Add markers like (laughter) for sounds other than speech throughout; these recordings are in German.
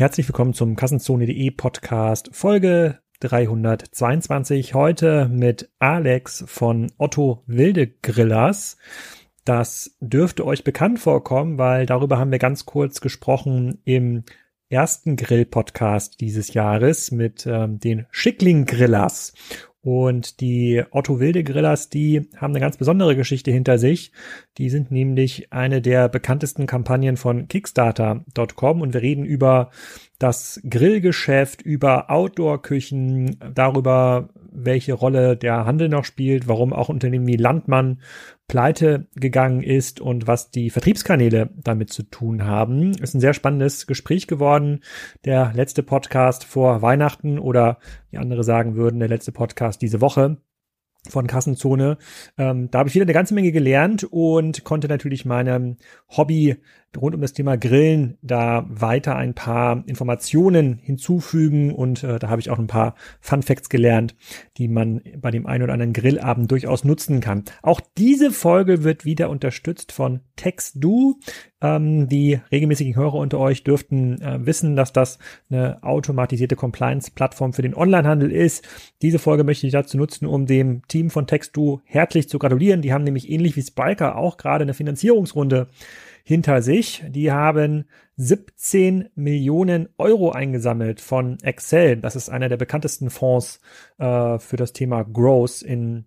Herzlich willkommen zum Kassenzone.de Podcast Folge 322. Heute mit Alex von Otto Wilde Grillers. Das dürfte euch bekannt vorkommen, weil darüber haben wir ganz kurz gesprochen im ersten Grill-Podcast dieses Jahres mit ähm, den Schickling Grillers. Und die Otto Wilde Grillers, die haben eine ganz besondere Geschichte hinter sich. Die sind nämlich eine der bekanntesten Kampagnen von Kickstarter.com und wir reden über das Grillgeschäft, über Outdoor-Küchen, darüber, welche Rolle der Handel noch spielt, warum auch Unternehmen wie Landmann pleite gegangen ist und was die Vertriebskanäle damit zu tun haben. Ist ein sehr spannendes Gespräch geworden. Der letzte Podcast vor Weihnachten oder wie andere sagen würden, der letzte Podcast diese Woche von Kassenzone. Ähm, da habe ich wieder eine ganze Menge gelernt und konnte natürlich meinem Hobby rund um das Thema Grillen da weiter ein paar Informationen hinzufügen und äh, da habe ich auch ein paar Fun Facts gelernt, die man bei dem einen oder anderen Grillabend durchaus nutzen kann. Auch diese Folge wird wieder unterstützt von TextDo. Ähm, die regelmäßigen Hörer unter euch dürften äh, wissen, dass das eine automatisierte Compliance-Plattform für den Onlinehandel ist. Diese Folge möchte ich dazu nutzen, um dem Team von TextDo herzlich zu gratulieren. Die haben nämlich ähnlich wie Spiker auch gerade eine Finanzierungsrunde hinter sich. Die haben 17 Millionen Euro eingesammelt von Excel. Das ist einer der bekanntesten Fonds äh, für das Thema Growth in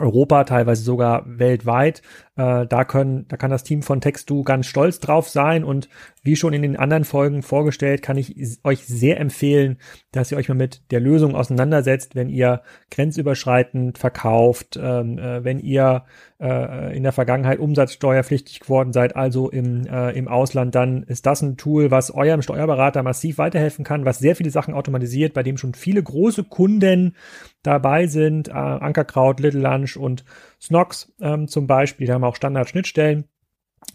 Europa, teilweise sogar weltweit. Äh, da können, da kann das Team von Textu ganz stolz drauf sein und wie schon in den anderen Folgen vorgestellt, kann ich euch sehr empfehlen, dass ihr euch mal mit der Lösung auseinandersetzt, wenn ihr grenzüberschreitend verkauft, ähm, äh, wenn ihr äh, in der Vergangenheit umsatzsteuerpflichtig geworden seid, also im, äh, im Ausland, dann ist das ein Tool, was eurem Steuerberater massiv weiterhelfen kann, was sehr viele Sachen automatisiert, bei dem schon viele große Kunden dabei sind, äh, Ankerkraut, Little Lunch und Snox ähm, zum Beispiel, die haben auch Standard-Schnittstellen.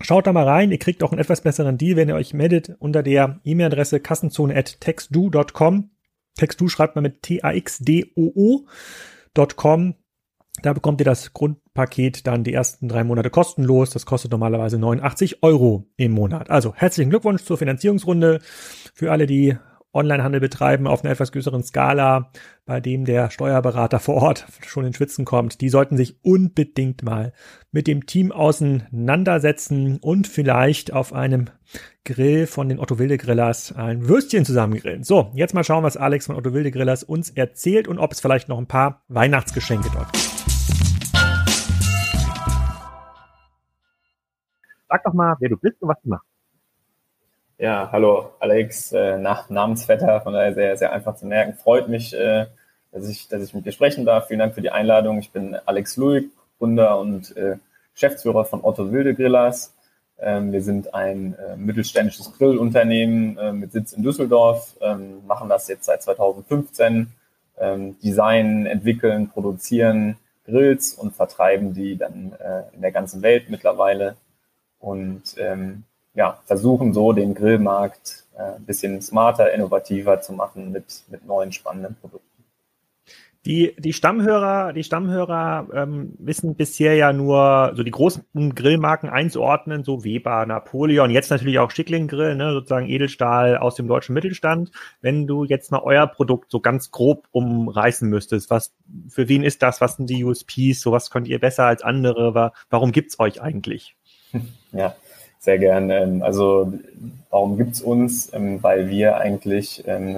Schaut da mal rein, ihr kriegt auch einen etwas besseren Deal, wenn ihr euch meldet unter der E-Mail-Adresse kassenzone.textdo.com. Textdo schreibt man mit T-A-X-D-O-O.com. Da bekommt ihr das Grundpaket dann die ersten drei Monate kostenlos. Das kostet normalerweise 89 Euro im Monat. Also herzlichen Glückwunsch zur Finanzierungsrunde für alle, die Onlinehandel betreiben auf einer etwas größeren Skala, bei dem der Steuerberater vor Ort schon in Schwitzen kommt, die sollten sich unbedingt mal mit dem Team auseinandersetzen und vielleicht auf einem Grill von den Otto Wilde Grillers ein Würstchen zusammen grillen. So, jetzt mal schauen, was Alex von Otto Wilde Grillers uns erzählt und ob es vielleicht noch ein paar Weihnachtsgeschenke dort gibt. Sag doch mal, wer du bist und was du machst. Ja, hallo Alex, äh, nach Namensvetter, von daher sehr, sehr einfach zu merken. Freut mich, äh, dass, ich, dass ich mit dir sprechen darf. Vielen Dank für die Einladung. Ich bin Alex Luig, Gründer und äh, Geschäftsführer von Otto Wilde Grillers. Ähm, wir sind ein äh, mittelständisches Grillunternehmen äh, mit Sitz in Düsseldorf, ähm, machen das jetzt seit 2015, ähm, designen, entwickeln, produzieren Grills und vertreiben die dann äh, in der ganzen Welt mittlerweile. Und ähm, ja, versuchen so den Grillmarkt äh, ein bisschen smarter, innovativer zu machen mit, mit neuen spannenden Produkten. Die, die Stammhörer, die Stammhörer ähm, wissen bisher ja nur so die großen Grillmarken einzuordnen, so Weber, Napoleon, jetzt natürlich auch Schickling Grill, ne, sozusagen Edelstahl aus dem deutschen Mittelstand. Wenn du jetzt mal euer Produkt so ganz grob umreißen müsstest, was für wen ist das? Was sind die USPs? So was könnt ihr besser als andere? Warum gibt's euch eigentlich? (laughs) Ja, sehr gern. Ähm, also warum gibt's uns? Ähm, weil wir eigentlich ähm,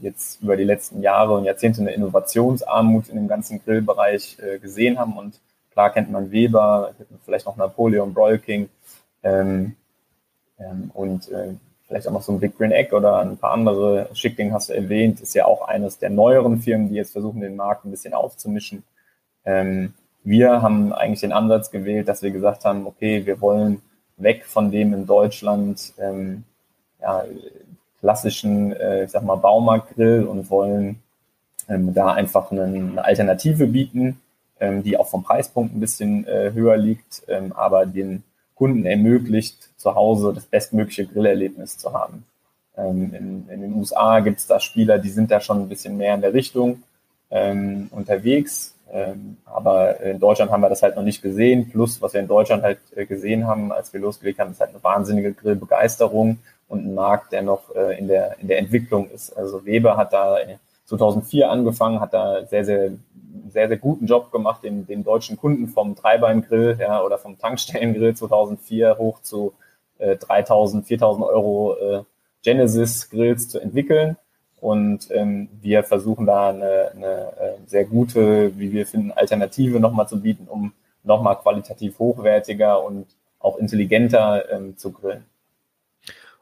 jetzt über die letzten Jahre und Jahrzehnte eine Innovationsarmut in dem ganzen Grillbereich äh, gesehen haben. Und klar kennt man Weber, vielleicht noch Napoleon, Broil King und äh, vielleicht auch noch so ein Big Green Egg oder ein paar andere. Schickling hast du erwähnt, ist ja auch eines der neueren Firmen, die jetzt versuchen, den Markt ein bisschen aufzumischen. Wir haben eigentlich den Ansatz gewählt, dass wir gesagt haben, okay, wir wollen weg von dem in Deutschland ähm, ja, klassischen, äh, ich sag mal, Baumarktgrill und wollen ähm, da einfach eine, eine Alternative bieten, ähm, die auch vom Preispunkt ein bisschen äh, höher liegt, ähm, aber den Kunden ermöglicht, zu Hause das bestmögliche Grillerlebnis zu haben. Ähm, in, in den USA gibt es da Spieler, die sind da schon ein bisschen mehr in der Richtung ähm, unterwegs. Ähm, aber in Deutschland haben wir das halt noch nicht gesehen. Plus, was wir in Deutschland halt äh, gesehen haben, als wir losgelegt haben, ist halt eine wahnsinnige Grillbegeisterung und ein Markt, der noch äh, in, der, in der Entwicklung ist. Also Weber hat da 2004 angefangen, hat da sehr, sehr, sehr, sehr guten Job gemacht, den, den deutschen Kunden vom Dreibeingrill ja, oder vom Tankstellengrill 2004 hoch zu äh, 3000, 4000 Euro äh, Genesis Grills zu entwickeln. Und ähm, wir versuchen da eine, eine äh, sehr gute, wie wir finden, Alternative nochmal zu bieten, um nochmal qualitativ hochwertiger und auch intelligenter ähm, zu grillen.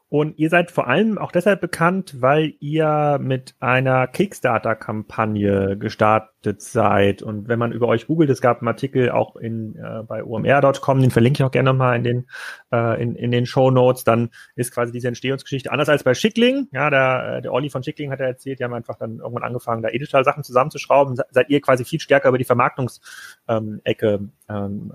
Und ihr seid vor allem auch deshalb bekannt, weil ihr mit einer Kickstarter-Kampagne gestartet seid. Und wenn man über euch googelt, es gab einen Artikel auch in, äh, bei omr.com, den verlinke ich auch gerne nochmal in den, äh, in, in den Show Notes, dann ist quasi diese Entstehungsgeschichte anders als bei Schickling. Ja, der, äh, der Olli von Schickling hat ja erzählt, die haben einfach dann irgendwann angefangen, da Edital-Sachen zusammenzuschrauben. Seid ihr quasi viel stärker über die Vermarktungsecke ähm, ähm,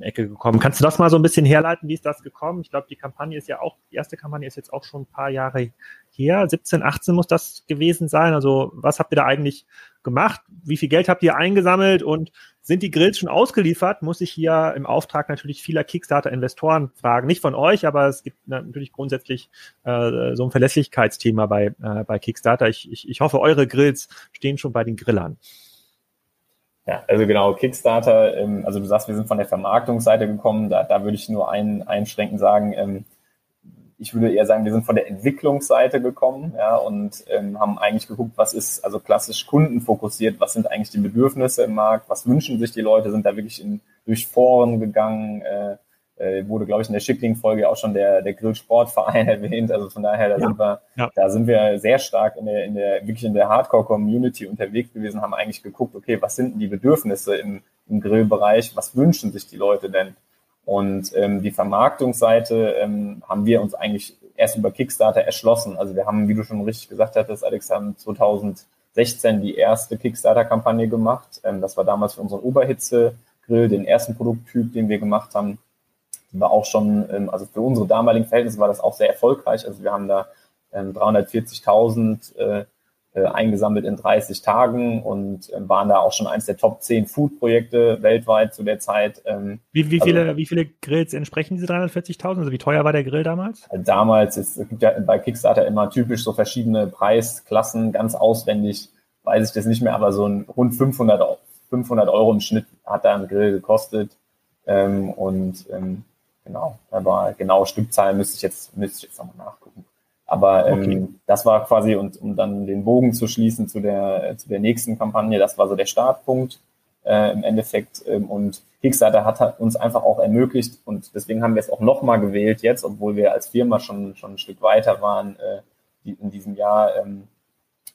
Ecke gekommen. Kannst du das mal so ein bisschen herleiten? Wie ist das gekommen? Ich glaube, die Kampagne ist ja auch, die erste Kampagne ist jetzt auch schon ein paar Jahre her. 17, 18 muss das gewesen sein. Also was habt ihr da eigentlich gemacht? Wie viel Geld habt ihr eingesammelt und sind die Grills schon ausgeliefert? Muss ich hier im Auftrag natürlich vieler Kickstarter-Investoren fragen. Nicht von euch, aber es gibt natürlich grundsätzlich äh, so ein Verlässlichkeitsthema bei, äh, bei Kickstarter. Ich, ich, ich hoffe, eure Grills stehen schon bei den Grillern. Ja, also genau, Kickstarter, ähm, also du sagst, wir sind von der Vermarktungsseite gekommen, da, da würde ich nur ein, einschränken sagen, ähm, ich würde eher sagen, wir sind von der Entwicklungsseite gekommen ja, und ähm, haben eigentlich geguckt, was ist also klassisch kundenfokussiert, was sind eigentlich die Bedürfnisse im Markt, was wünschen sich die Leute, sind da wirklich in, durch Foren gegangen, äh, äh, wurde, glaube ich, in der Schickling-Folge auch schon der, der Grillsportverein (laughs) erwähnt. Also von daher, da ja. sind wir, ja. da sind wir sehr stark in der, in der, wirklich in der Hardcore-Community unterwegs gewesen, haben eigentlich geguckt, okay, was sind denn die Bedürfnisse im, im Grillbereich, was wünschen sich die Leute denn? Und ähm, die Vermarktungsseite ähm, haben wir uns eigentlich erst über Kickstarter erschlossen. Also wir haben, wie du schon richtig gesagt hattest, Alex, haben 2016 die erste Kickstarter-Kampagne gemacht. Ähm, das war damals für unseren Oberhitze-Grill, den ersten Produkttyp, den wir gemacht haben. War auch schon, ähm, also für unsere damaligen Verhältnisse war das auch sehr erfolgreich. Also wir haben da ähm, 340.000 äh, äh, eingesammelt in 30 Tagen und äh, waren da auch schon eines der Top 10 Food-Projekte weltweit zu der Zeit. Ähm, wie, wie, also, viele, wie viele Grills entsprechen diese 340.000? Also wie teuer war der Grill damals? Also damals, ist, es gibt ja bei Kickstarter immer typisch so verschiedene Preisklassen, ganz auswendig weiß ich das nicht mehr, aber so ein rund 500, 500 Euro im Schnitt hat da ein Grill gekostet. Ähm, und ähm, genau, aber genaue Stückzahlen müsste ich jetzt, müsste ich jetzt nochmal nachgucken. Aber ähm, okay. das war quasi, und um dann den Bogen zu schließen zu der, zu der nächsten Kampagne, das war so der Startpunkt äh, im Endeffekt. Ähm, und Kickstarter hat, hat uns einfach auch ermöglicht, und deswegen haben wir es auch nochmal gewählt jetzt, obwohl wir als Firma schon, schon ein Stück weiter waren äh, in diesem Jahr, ähm,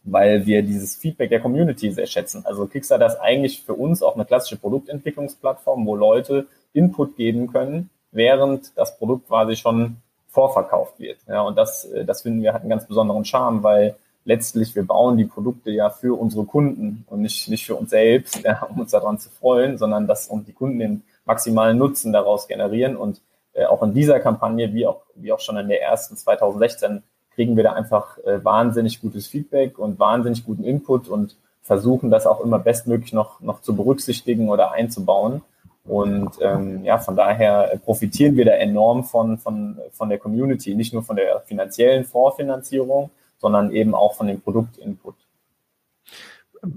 weil wir dieses Feedback der Community sehr schätzen. Also Kickstarter ist eigentlich für uns auch eine klassische Produktentwicklungsplattform, wo Leute Input geben können, während das Produkt quasi schon vorverkauft wird. Ja, und das, äh, das finden wir hat einen ganz besonderen Charme, weil letztlich wir bauen die Produkte ja für unsere Kunden und nicht, nicht für uns selbst, ja, um uns daran zu freuen, sondern dass und die Kunden den maximalen Nutzen daraus generieren. Und äh, auch in dieser Kampagne, wie auch, wie auch schon in der ersten 2016, kriegen wir da einfach äh, wahnsinnig gutes Feedback und wahnsinnig guten Input und versuchen das auch immer bestmöglich noch, noch zu berücksichtigen oder einzubauen. Und ähm, ja, von daher profitieren wir da enorm von, von, von der Community, nicht nur von der finanziellen Vorfinanzierung, sondern eben auch von dem Produktinput.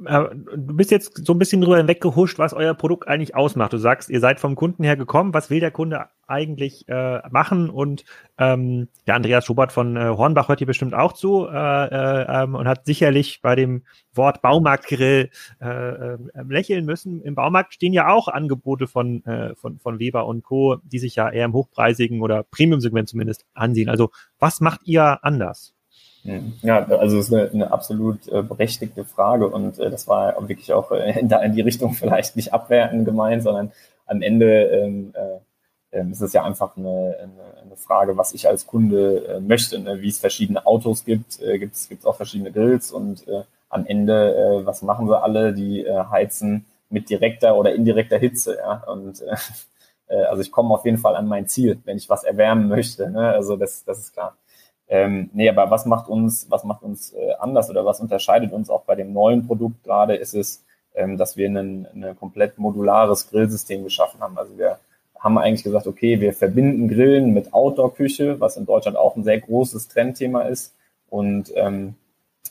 Äh, du bist jetzt so ein bisschen drüber hinweggehuscht, was euer Produkt eigentlich ausmacht. Du sagst, ihr seid vom Kunden her gekommen. Was will der Kunde eigentlich äh, machen? Und ähm, der Andreas Schubert von äh, Hornbach hört hier bestimmt auch zu äh, äh, ähm, und hat sicherlich bei dem Wort Baumarktgrill äh, äh, lächeln müssen. Im Baumarkt stehen ja auch Angebote von, äh, von, von Weber und Co., die sich ja eher im hochpreisigen oder Premium-Segment zumindest ansehen. Also was macht ihr anders? Ja, also es ist eine, eine absolut äh, berechtigte Frage und äh, das war wirklich auch äh, (laughs) in, die Richtung vielleicht nicht abwertend gemeint, sondern am Ende ähm, äh, ähm, ist es ja einfach eine, eine, eine, Frage, was ich als Kunde möchte, ne? wie es verschiedene Autos gibt, äh, gibt es auch verschiedene Grills und äh, am Ende, äh, was machen sie alle? Die äh, heizen mit direkter oder indirekter Hitze, ja, und äh, (laughs) also ich komme auf jeden Fall an mein Ziel, wenn ich was erwärmen möchte, ne? also das, das ist klar. Ähm, nee, aber was macht uns, was macht uns äh, anders oder was unterscheidet uns auch bei dem neuen Produkt gerade, ist es, ähm, dass wir ein, komplett modulares Grillsystem geschaffen haben. Also wir haben eigentlich gesagt, okay, wir verbinden Grillen mit Outdoor-Küche, was in Deutschland auch ein sehr großes Trendthema ist. Und ähm,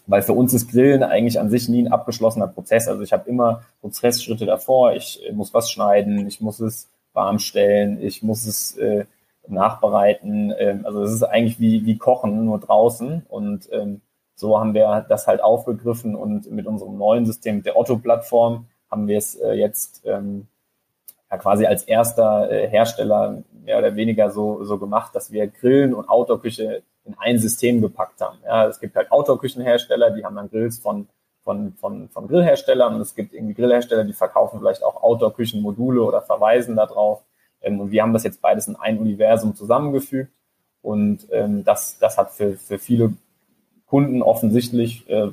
weil für uns ist Grillen eigentlich an sich nie ein abgeschlossener Prozess. Also ich habe immer Prozessschritte davor. Ich muss was schneiden, ich muss es warm stellen, ich muss es äh, nachbereiten. Ähm, also es ist eigentlich wie, wie Kochen, nur draußen. Und ähm, so haben wir das halt aufgegriffen und mit unserem neuen System, der Otto-Plattform, haben wir es äh, jetzt ähm, ja quasi als erster äh, Hersteller mehr oder weniger so, so gemacht, dass wir Grillen und Outdoor-Küche in ein System gepackt haben. Ja, es gibt halt Outdoor-Küchenhersteller, die haben dann Grills von, von, von, von Grillherstellern und es gibt irgendwie Grillhersteller, die verkaufen vielleicht auch Outdoor-Küchenmodule oder verweisen darauf. Ähm, und wir haben das jetzt beides in ein Universum zusammengefügt und ähm, das, das hat für, für viele Kunden offensichtlich äh,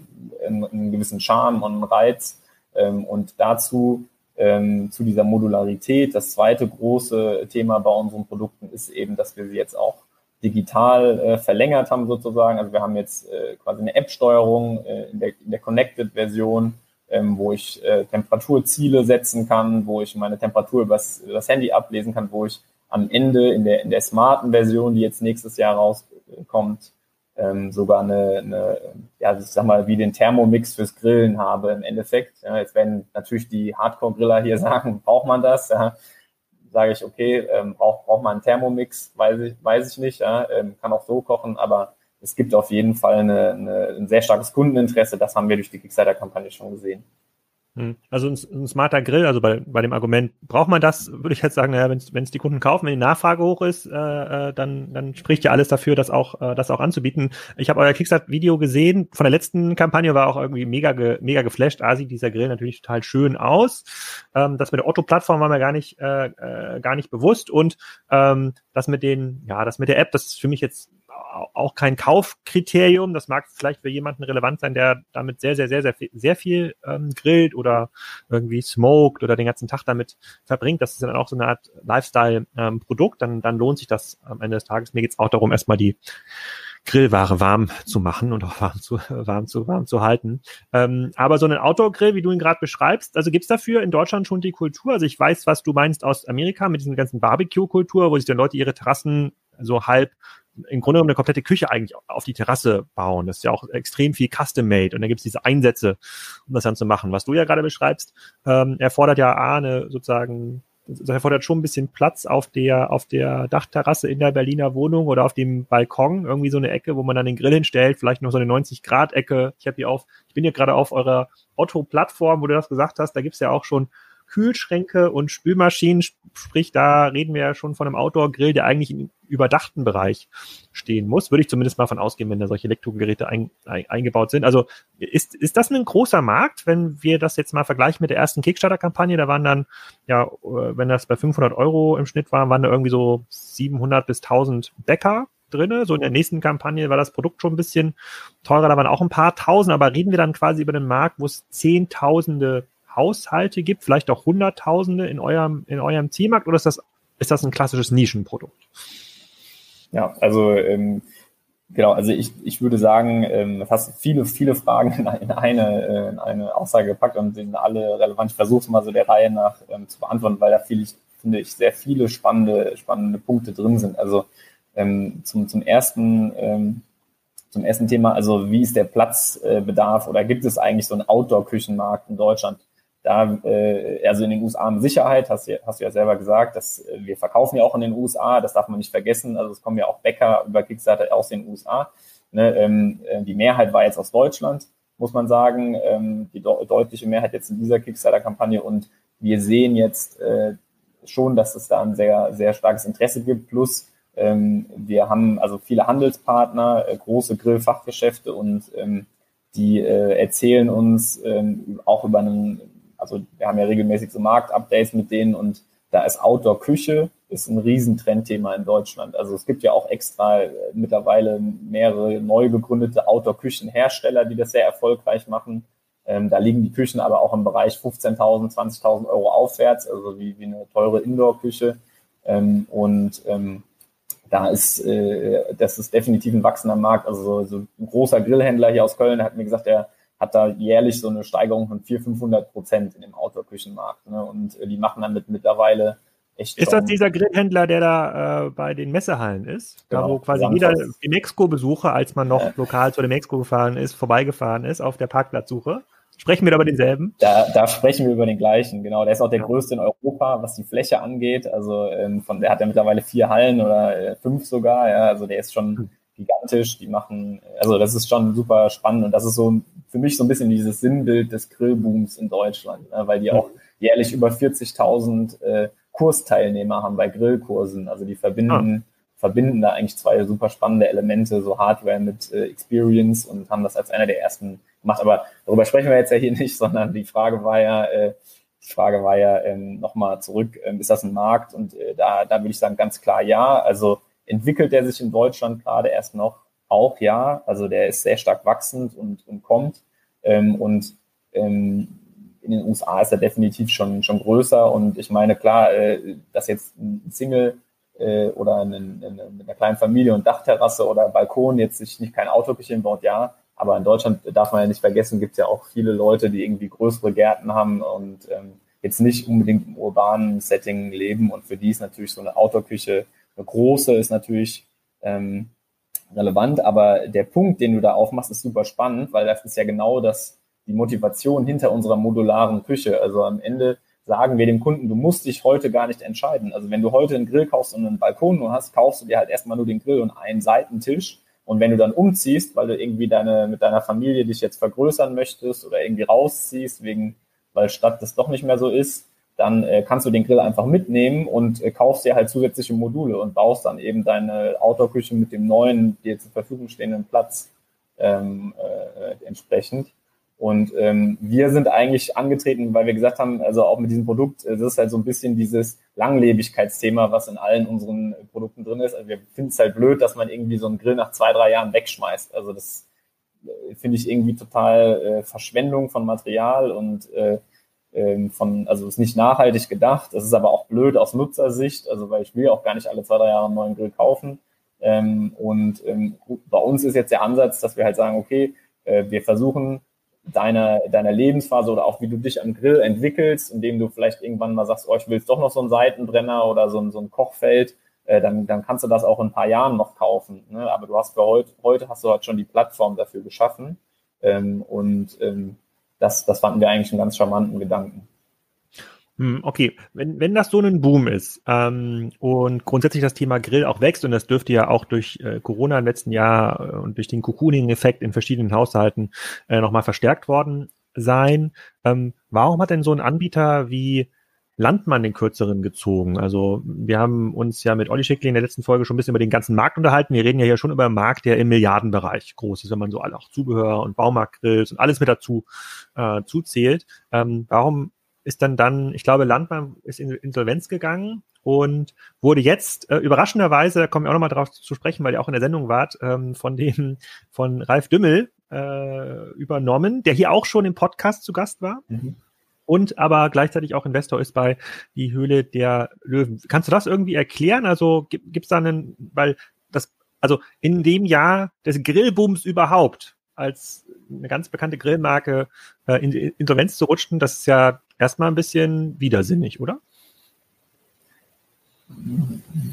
einen, gewissen Charme und einen Reiz. Ähm, und dazu zu dieser Modularität. Das zweite große Thema bei unseren Produkten ist eben, dass wir sie jetzt auch digital äh, verlängert haben sozusagen. Also wir haben jetzt äh, quasi eine App-Steuerung äh, in, der, in der Connected-Version, ähm, wo ich äh, Temperaturziele setzen kann, wo ich meine Temperatur übers, übers Handy ablesen kann, wo ich am Ende in der, in der smarten Version, die jetzt nächstes Jahr rauskommt, ähm, sogar eine, eine, ja, ich sag mal, wie den Thermomix fürs Grillen habe im Endeffekt. Ja, jetzt werden natürlich die Hardcore-Griller hier (laughs) sagen, braucht man das? Ja, sage ich, okay, ähm, braucht, braucht man einen Thermomix, weiß ich, weiß ich nicht, ja, ähm, kann auch so kochen, aber es gibt auf jeden Fall eine, eine, ein sehr starkes Kundeninteresse, das haben wir durch die Kickstarter-Kampagne schon gesehen. Hm. Also ein, ein, smarter Grill, also bei, bei dem Argument, braucht man das, würde ich jetzt sagen, naja, wenn es die Kunden kaufen, wenn die Nachfrage hoch ist, äh, äh, dann, dann spricht ja alles dafür, das auch, äh, das auch anzubieten. Ich habe euer Kickstarter-Video gesehen, von der letzten Kampagne war auch irgendwie mega, ge, mega geflasht. A sieht dieser Grill natürlich total schön aus. Ähm, das mit der Otto-Plattform war mir gar nicht, äh, äh, gar nicht bewusst. Und ähm, das mit den, ja, das mit der App, das ist für mich jetzt auch kein Kaufkriterium. Das mag vielleicht für jemanden relevant sein, der damit sehr, sehr, sehr, sehr viel, sehr viel ähm, grillt oder irgendwie smoked oder den ganzen Tag damit verbringt. Das ist dann auch so eine Art Lifestyle-Produkt. Ähm, dann, dann lohnt sich das am Ende des Tages. Mir geht's auch darum, erstmal die Grillware warm zu machen und auch warm zu, (laughs) warm zu, warm zu halten. Ähm, aber so einen Outdoor-Grill, wie du ihn gerade beschreibst, also gibt's dafür in Deutschland schon die Kultur? Also ich weiß, was du meinst aus Amerika mit diesen ganzen Barbecue-Kultur, wo sich dann Leute ihre Terrassen so halb im Grunde genommen eine komplette Küche eigentlich auf die Terrasse bauen. Das ist ja auch extrem viel custom-made und da gibt es diese Einsätze, um das dann zu machen. Was du ja gerade beschreibst, ähm, erfordert ja A, eine sozusagen, das erfordert schon ein bisschen Platz auf der, auf der Dachterrasse in der Berliner Wohnung oder auf dem Balkon, irgendwie so eine Ecke, wo man dann den Grill hinstellt, vielleicht noch so eine 90-Grad-Ecke. Ich habe hier auf, ich bin hier gerade auf eurer Otto-Plattform, wo du das gesagt hast, da gibt's ja auch schon Kühlschränke und Spülmaschinen, sprich, da reden wir ja schon von einem Outdoor-Grill, der eigentlich im überdachten Bereich stehen muss. Würde ich zumindest mal von ausgehen, wenn da solche Elektrogeräte ein, ein, eingebaut sind. Also ist, ist das ein großer Markt, wenn wir das jetzt mal vergleichen mit der ersten Kickstarter-Kampagne? Da waren dann, ja, wenn das bei 500 Euro im Schnitt war, waren da irgendwie so 700 bis 1000 Bäcker drinne. So in der nächsten Kampagne war das Produkt schon ein bisschen teurer, da waren auch ein paar tausend, aber reden wir dann quasi über den Markt, wo es Zehntausende Haushalte gibt, vielleicht auch Hunderttausende in eurem, in eurem Zielmarkt oder ist das, ist das ein klassisches Nischenprodukt? Ja, also ähm, genau, also ich, ich würde sagen, ähm, hast viele, viele Fragen in, in, eine, äh, in eine Aussage gepackt und sind alle relevant. Ich versuche es mal so der Reihe nach ähm, zu beantworten, weil da viel, finde ich, sehr viele spannende, spannende Punkte drin sind. Also ähm, zum, zum ersten ähm, zum ersten Thema, also wie ist der Platzbedarf oder gibt es eigentlich so einen Outdoor-Küchenmarkt in Deutschland? Da, äh, also in den USA mit Sicherheit, hast, du, hast du ja selber gesagt, dass äh, wir verkaufen ja auch in den USA, das darf man nicht vergessen. Also es kommen ja auch Bäcker über Kickstarter aus den USA. Ne, ähm, äh, die Mehrheit war jetzt aus Deutschland, muss man sagen, ähm, die de deutliche Mehrheit jetzt in dieser Kickstarter-Kampagne und wir sehen jetzt äh, schon, dass es da ein sehr, sehr starkes Interesse gibt. Plus ähm, wir haben also viele Handelspartner, äh, große Grillfachgeschäfte und ähm, die äh, erzählen uns ähm, auch über einen also wir haben ja regelmäßig so Marktupdates mit denen und da ist Outdoor-Küche ist ein Riesentrendthema in Deutschland. Also es gibt ja auch extra äh, mittlerweile mehrere neu gegründete Outdoor-Küchenhersteller, die das sehr erfolgreich machen. Ähm, da liegen die Küchen aber auch im Bereich 15.000, 20.000 Euro aufwärts, also wie, wie eine teure Indoor-Küche. Ähm, und ähm, da ist, äh, das ist definitiv ein wachsender Markt. Also so, so ein großer Grillhändler hier aus Köln hat mir gesagt, der hat da jährlich so eine Steigerung von 400, 500 Prozent in dem Outdoor-Küchenmarkt. Ne? Und äh, die machen damit mittlerweile echt. Ist das dieser Grillhändler, der da äh, bei den Messehallen ist? Genau, da wo quasi jeder die Mexiko-Besucher, als man noch ja. lokal zu der Mexiko gefahren ist, vorbeigefahren ist auf der Parkplatzsuche? Sprechen wir da über denselben? Da, da sprechen wir über den gleichen, genau. Der ist auch der größte in Europa, was die Fläche angeht. Also ähm, von der hat ja mittlerweile vier Hallen oder äh, fünf sogar. Ja, also der ist schon hm. Gigantisch. Die machen, also das ist schon super spannend und das ist so für mich so ein bisschen dieses Sinnbild des Grillbooms in Deutschland, ne, weil die auch jährlich über 40.000 äh, Kursteilnehmer haben bei Grillkursen. Also die verbinden, ah. verbinden da eigentlich zwei super spannende Elemente, so Hardware mit äh, Experience und haben das als einer der ersten gemacht. Aber darüber sprechen wir jetzt ja hier (laughs) nicht, sondern die Frage war ja, äh, die Frage war ja ähm, nochmal zurück, ähm, ist das ein Markt? Und äh, da, da würde ich sagen, ganz klar ja. Also entwickelt der sich in Deutschland gerade erst noch auch ja. Also der ist sehr stark wachsend und, und kommt. Ähm, und ähm, in den USA ist er definitiv schon, schon größer. Und ich meine, klar, äh, dass jetzt ein Single äh, oder eine, eine, mit einer kleinen Familie und Dachterrasse oder Balkon jetzt sich nicht kein Autoküche baut, ja, aber in Deutschland darf man ja nicht vergessen, gibt es ja auch viele Leute, die irgendwie größere Gärten haben und ähm, jetzt nicht unbedingt im urbanen Setting leben. Und für die ist natürlich so eine Outdoor-Küche, eine große, ist natürlich ähm, relevant. Aber der Punkt, den du da aufmachst, ist super spannend, weil das ist ja genau das, die Motivation hinter unserer modularen Küche. Also am Ende sagen wir dem Kunden, du musst dich heute gar nicht entscheiden. Also wenn du heute einen Grill kaufst und einen Balkon nur hast, kaufst du dir halt erstmal nur den Grill und einen Seitentisch und wenn du dann umziehst, weil du irgendwie deine, mit deiner Familie dich jetzt vergrößern möchtest oder irgendwie rausziehst, wegen, weil Stadt das doch nicht mehr so ist, dann äh, kannst du den Grill einfach mitnehmen und äh, kaufst dir halt zusätzliche Module und baust dann eben deine Outdoor-Küche mit dem neuen, dir zur Verfügung stehenden Platz ähm, äh, entsprechend. Und ähm, wir sind eigentlich angetreten, weil wir gesagt haben, also auch mit diesem Produkt, äh, das ist halt so ein bisschen dieses Langlebigkeitsthema, was in allen unseren Produkten drin ist. Also wir finden es halt blöd, dass man irgendwie so einen Grill nach zwei, drei Jahren wegschmeißt. Also das äh, finde ich irgendwie total äh, Verschwendung von Material und äh, von, also ist nicht nachhaltig gedacht. Das ist aber auch blöd aus Nutzersicht, also weil ich will auch gar nicht alle zwei, drei Jahre einen neuen Grill kaufen. Ähm, und ähm, bei uns ist jetzt der Ansatz, dass wir halt sagen, okay, äh, wir versuchen deiner, deiner Lebensphase oder auch wie du dich am Grill entwickelst, indem du vielleicht irgendwann mal sagst, oh, ich will doch noch so einen Seitenbrenner oder so ein, so ein Kochfeld, äh, dann, dann kannst du das auch in ein paar Jahren noch kaufen. Ne? Aber du hast für heute, heute hast du halt schon die Plattform dafür geschaffen. Ähm, und ähm, das, das fanden wir eigentlich einen ganz charmanten Gedanken. Hm, okay, wenn, wenn das so ein Boom ist ähm, und grundsätzlich das Thema Grill auch wächst und das dürfte ja auch durch äh, Corona im letzten Jahr äh, und durch den Cocooning-Effekt in verschiedenen Haushalten äh, nochmal verstärkt worden sein, ähm, warum hat denn so ein Anbieter wie Landmann den kürzeren gezogen? Also wir haben uns ja mit Olli Schickli in der letzten Folge schon ein bisschen über den ganzen Markt unterhalten. Wir reden ja hier schon über einen Markt, der im Milliardenbereich groß ist, wenn man so alle auch Zubehör und Baumarktgrills und alles mit dazu äh, zuzählt. Ähm, warum ist dann dann, ich glaube, Landmann ist in Insolvenz gegangen und wurde jetzt äh, überraschenderweise, da kommen wir auch nochmal drauf zu sprechen, weil ihr auch in der Sendung wart, ähm, von dem, von Ralf Dümmel äh, übernommen, der hier auch schon im Podcast zu Gast war. Mhm. Und aber gleichzeitig auch Investor ist bei die Höhle der Löwen. Kannst du das irgendwie erklären? Also gibt es da einen, weil das, also in dem Jahr des Grillbooms überhaupt, als eine ganz bekannte Grillmarke äh, in Insolvenz zu rutschen, das ist ja erstmal ein bisschen widersinnig, oder?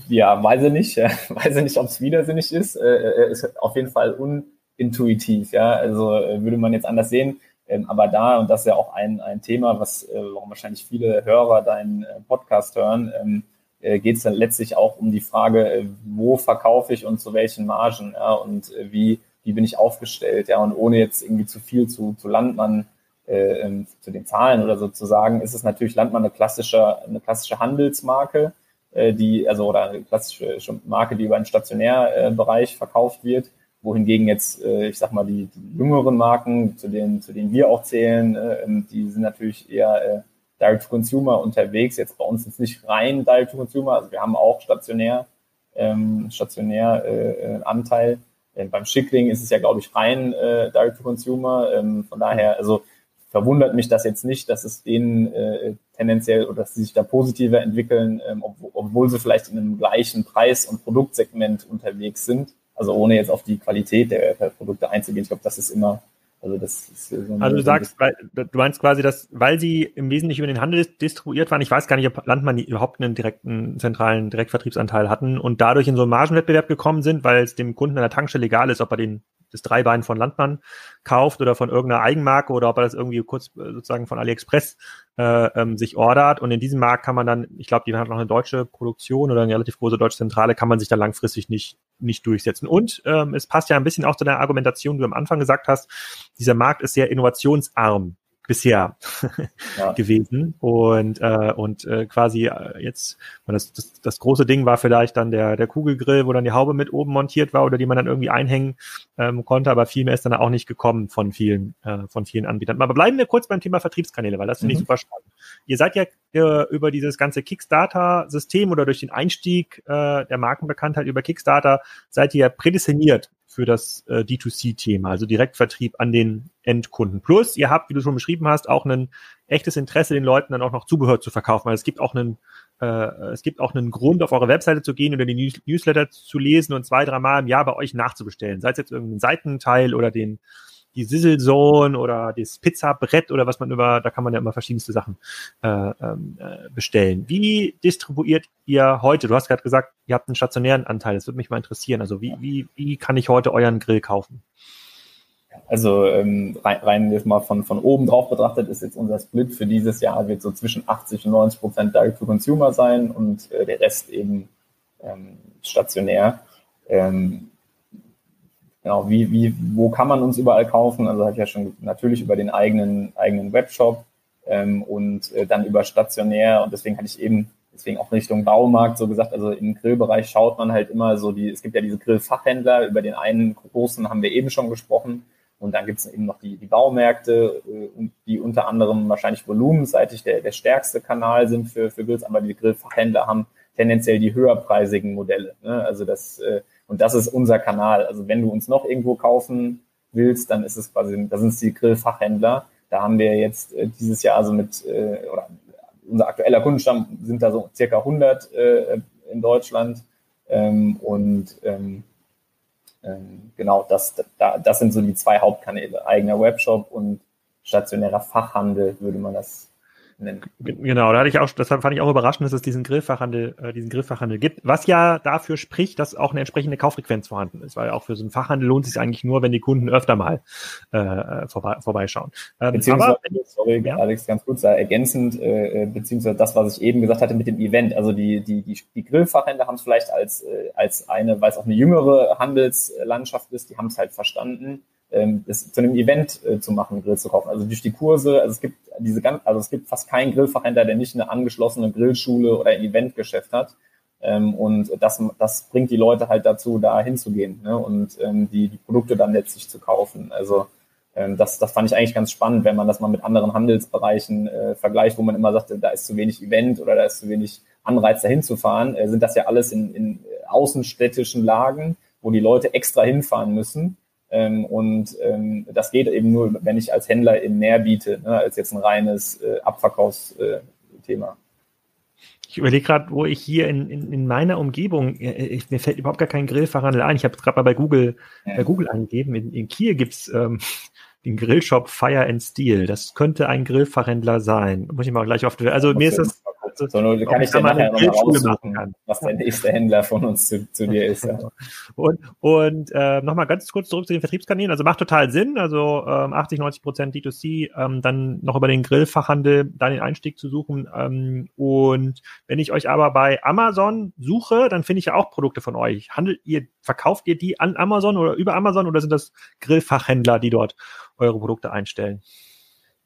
Ja, weiß ich nicht. (laughs) Weiß ich nicht, ob es widersinnig ist. Äh, äh, ist auf jeden Fall unintuitiv. Ja, also äh, würde man jetzt anders sehen. Ähm, aber da, und das ist ja auch ein, ein Thema, was, warum wahrscheinlich viele Hörer deinen Podcast hören, ähm, geht es dann letztlich auch um die Frage, wo verkaufe ich und zu welchen Margen, ja, und wie, wie bin ich aufgestellt, ja, und ohne jetzt irgendwie zu viel zu, zu Landmann äh, ähm, zu den Zahlen oder sozusagen, ist es natürlich Landmann eine klassische, eine klassische Handelsmarke, äh, die, also oder eine klassische Marke, die über den Stationärbereich verkauft wird, wohingegen jetzt, äh, ich sag mal, die, die jüngeren Marken, zu denen, zu denen wir auch zählen, äh, ähm, die sind natürlich eher äh, Direct-to-Consumer unterwegs. Jetzt bei uns ist nicht rein Direct-to-Consumer, also wir haben auch stationär, ähm, stationär äh, äh Anteil. Äh, beim Schickling ist es ja, glaube ich, rein äh, Direct-to-Consumer. Ähm, von daher, also verwundert mich das jetzt nicht, dass es denen äh, tendenziell oder dass sie sich da positiver entwickeln, ähm, ob, obwohl sie vielleicht in einem gleichen Preis- und Produktsegment unterwegs sind. Also ohne jetzt auf die Qualität der, der Produkte einzugehen. Ich glaube, das ist immer Also das ist so Also du sagst, weil, du meinst quasi, dass, weil sie im Wesentlichen über den Handel distribuiert waren, ich weiß gar nicht, ob Landmann überhaupt einen direkten zentralen Direktvertriebsanteil hatten und dadurch in so einen Margenwettbewerb gekommen sind, weil es dem Kunden an der Tankstelle egal ist, ob er den das Dreibein von Landmann kauft oder von irgendeiner Eigenmarke oder ob er das irgendwie kurz äh, sozusagen von AliExpress äh, ähm, sich ordert. Und in diesem Markt kann man dann, ich glaube, die hat noch eine deutsche Produktion oder eine relativ große deutsche Zentrale, kann man sich da langfristig nicht, nicht durchsetzen. Und ähm, es passt ja ein bisschen auch zu der Argumentation, die du am Anfang gesagt hast, dieser Markt ist sehr innovationsarm bisher ja. (laughs) gewesen. Und, äh, und äh, quasi äh, jetzt, das, das, das große Ding war vielleicht dann der, der Kugelgrill, wo dann die Haube mit oben montiert war oder die man dann irgendwie einhängen ähm, konnte, aber viel mehr ist dann auch nicht gekommen von vielen, äh, von vielen Anbietern. Aber bleiben wir kurz beim Thema Vertriebskanäle, weil das finde mhm. ich super spannend. Ihr seid ja äh, über dieses ganze Kickstarter-System oder durch den Einstieg äh, der Markenbekanntheit über Kickstarter seid ihr prädestiniert für das äh, D2C-Thema, also Direktvertrieb an den Endkunden. Plus, ihr habt, wie du schon beschrieben hast, auch ein echtes Interesse, den Leuten dann auch noch Zubehör zu verkaufen. Weil es gibt auch einen, äh, es gibt auch einen Grund, auf eure Webseite zu gehen oder die Newsletter zu lesen und zwei, dreimal im Jahr bei euch nachzubestellen. Sei es jetzt irgendein Seitenteil oder den die Sizzle oder das Pizzabrett oder was man über, da kann man ja immer verschiedenste Sachen äh, ähm, äh, bestellen. Wie distribuiert ihr heute? Du hast gerade gesagt, ihr habt einen stationären Anteil. Das würde mich mal interessieren. Also wie, wie, wie kann ich heute euren Grill kaufen? Also ähm, rein, rein jetzt mal von, von oben drauf betrachtet ist jetzt unser Split für dieses Jahr wird so zwischen 80 und 90 Prozent Direct to Consumer sein und äh, der Rest eben ähm, stationär. Ähm, Genau, wie, wie, wo kann man uns überall kaufen? Also habe ich ja schon natürlich über den eigenen, eigenen Webshop ähm, und äh, dann über stationär und deswegen hatte ich eben, deswegen auch Richtung Baumarkt so gesagt, also im Grillbereich schaut man halt immer so die, es gibt ja diese Grillfachhändler, über den einen großen haben wir eben schon gesprochen und dann gibt es eben noch die, die Baumärkte, äh, die unter anderem wahrscheinlich volumenseitig der, der stärkste Kanal sind für, für Grills, aber die Grillfachhändler haben tendenziell die höherpreisigen Modelle. Ne? Also das äh, und das ist unser Kanal. Also wenn du uns noch irgendwo kaufen willst, dann ist es quasi, das sind die Grillfachhändler. Da haben wir jetzt äh, dieses Jahr also mit, äh, oder unser aktueller Kundenstamm sind da so circa 100 äh, in Deutschland. Ähm, und ähm, ähm, genau, das, da, das sind so die zwei Hauptkanäle. Eigener Webshop und stationärer Fachhandel würde man das nennen. Genau, da hatte ich auch, deshalb fand ich auch überraschend, dass es diesen Grillfachhandel, äh, diesen Grillfachhandel gibt, was ja dafür spricht, dass auch eine entsprechende Kauffrequenz vorhanden ist, weil auch für so einen Fachhandel lohnt es sich eigentlich nur, wenn die Kunden öfter mal äh, vorbei, vorbeischauen. Ähm, beziehungsweise, aber, sorry, ja? Alex, ganz kurz da ergänzend, äh, äh, beziehungsweise das, was ich eben gesagt hatte mit dem Event, also die, die, die, die Grillfachhändler haben es vielleicht als, äh, als eine, weil es auch eine jüngere Handelslandschaft ist, die haben es halt verstanden, ähm, das zu einem Event äh, zu machen, Grill zu kaufen. Also durch die Kurse, also es gibt diese ganz, also es gibt fast keinen Grillfachhändler, der nicht eine angeschlossene Grillschule oder ein Eventgeschäft hat. Ähm, und das, das bringt die Leute halt dazu, da hinzugehen ne? und ähm, die, die Produkte dann letztlich zu kaufen. Also ähm, das, das fand ich eigentlich ganz spannend, wenn man das mal mit anderen Handelsbereichen äh, vergleicht, wo man immer sagte, da ist zu wenig Event oder da ist zu wenig Anreiz, dahin zu fahren, äh, sind das ja alles in, in außenstädtischen Lagen, wo die Leute extra hinfahren müssen ähm, und ähm, das geht eben nur, wenn ich als Händler eben mehr biete, ne, als jetzt ein reines äh, Abverkaufsthema. Äh, ich überlege gerade, wo ich hier in, in, in meiner Umgebung, äh, ich, mir fällt überhaupt gar kein Grillfachhandel ein. Ich habe es gerade mal bei Google, ja. bei Google angegeben. In, in Kiel gibt's ähm, den Grillshop Fire and Steel. Das könnte ein Grillfachhändler sein. Muss ich mal gleich auf. Also okay. mir ist das so, so kann ich dir nachher nochmal raussuchen, was der nächste Händler von uns zu, zu dir ist. Ja. (laughs) Und, und äh, nochmal ganz kurz zurück zu den Vertriebskanälen. Also macht total Sinn, also ähm, 80, 90 Prozent D2C, ähm, dann noch über den Grillfachhandel da den Einstieg zu suchen. Ähm, und wenn ich euch aber bei Amazon suche, dann finde ich ja auch Produkte von euch. Handelt ihr, verkauft ihr die an Amazon oder über Amazon oder sind das Grillfachhändler, die dort eure Produkte einstellen?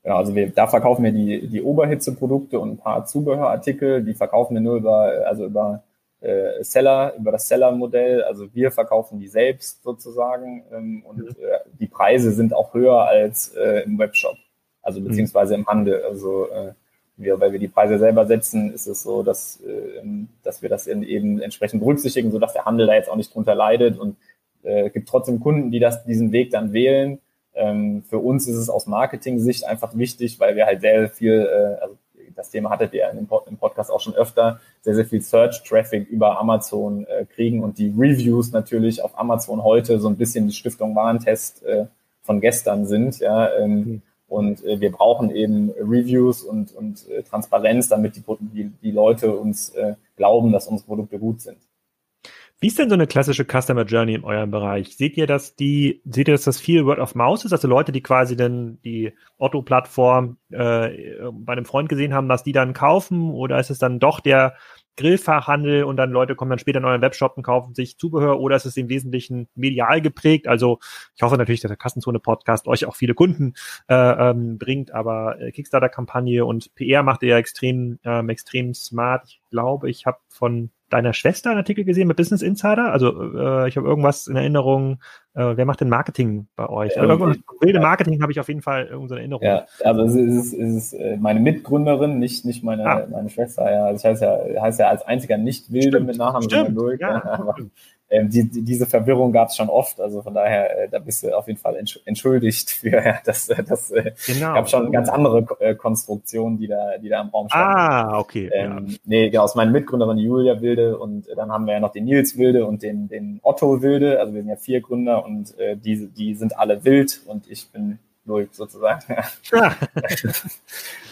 Genau, also wir, da verkaufen wir die, die Oberhitzeprodukte und ein paar Zubehörartikel, die verkaufen wir nur über, also über äh, Seller, über das Seller-Modell. Also wir verkaufen die selbst sozusagen ähm, und mhm. äh, die Preise sind auch höher als äh, im Webshop, also mhm. beziehungsweise im Handel. Also äh, wir, weil wir die Preise selber setzen, ist es so, dass, äh, dass wir das eben entsprechend berücksichtigen, sodass der Handel da jetzt auch nicht drunter leidet und äh, gibt trotzdem Kunden, die das, diesen Weg dann wählen ähm, für uns ist es aus Marketing-Sicht einfach wichtig, weil wir halt sehr viel, äh, also das Thema hattet ihr im, Podcast auch schon öfter, sehr, sehr viel Search-Traffic über Amazon äh, kriegen und die Reviews natürlich auf Amazon heute so ein bisschen die Stiftung Warentest äh, von gestern sind, ja. Ähm, mhm. Und äh, wir brauchen eben Reviews und, und äh, Transparenz, damit die, die, die Leute uns äh, glauben, dass unsere Produkte gut sind. Wie ist denn so eine klassische Customer Journey in eurem Bereich? Seht ihr, dass die, seht ihr, dass das viel Word of Mouse ist, also Leute, die quasi dann die Otto-Plattform äh, bei einem Freund gesehen haben, dass die dann kaufen, oder ist es dann doch der Grillfachhandel und dann Leute kommen dann später in euren Webshop und kaufen sich Zubehör oder ist es im Wesentlichen medial geprägt? Also ich hoffe natürlich, dass der Kassenzone-Podcast euch auch viele Kunden äh, ähm, bringt, aber äh, Kickstarter-Kampagne und PR macht ihr ja extrem, ähm, extrem smart. Ich glaube, ich habe von deiner Schwester einen Artikel gesehen mit Business Insider? Also äh, ich habe irgendwas in Erinnerung. Äh, wer macht denn Marketing bei euch? Also, irgendwas, wilde Marketing habe ich auf jeden Fall irgendeine Erinnerung. Ja, also es ist, es ist äh, meine Mitgründerin, nicht, nicht meine, ah. meine Schwester. Ja, also ich heiße ja, heißt ja als einziger nicht wilde Stimmt. mit Nachnamen, Stimmt. Ja. (laughs) Aber, ähm, die, die, diese Verwirrung gab es schon oft. Also von daher, äh, da bist du auf jeden Fall entschuldigt für ja, das. Äh, das äh, genau. gab schon ganz andere äh, Konstruktionen, die da, die da im Raum standen. Ah, okay. Ähm, ja. Nee, genau, aus meiner Mitgründerin Julia Wilde und äh, dann haben wir ja noch den Nils Wilde und den, den Otto Wilde. Also wir sind ja vier Gründer und äh, die, die sind alle wild und ich bin null sozusagen. Ah. (laughs)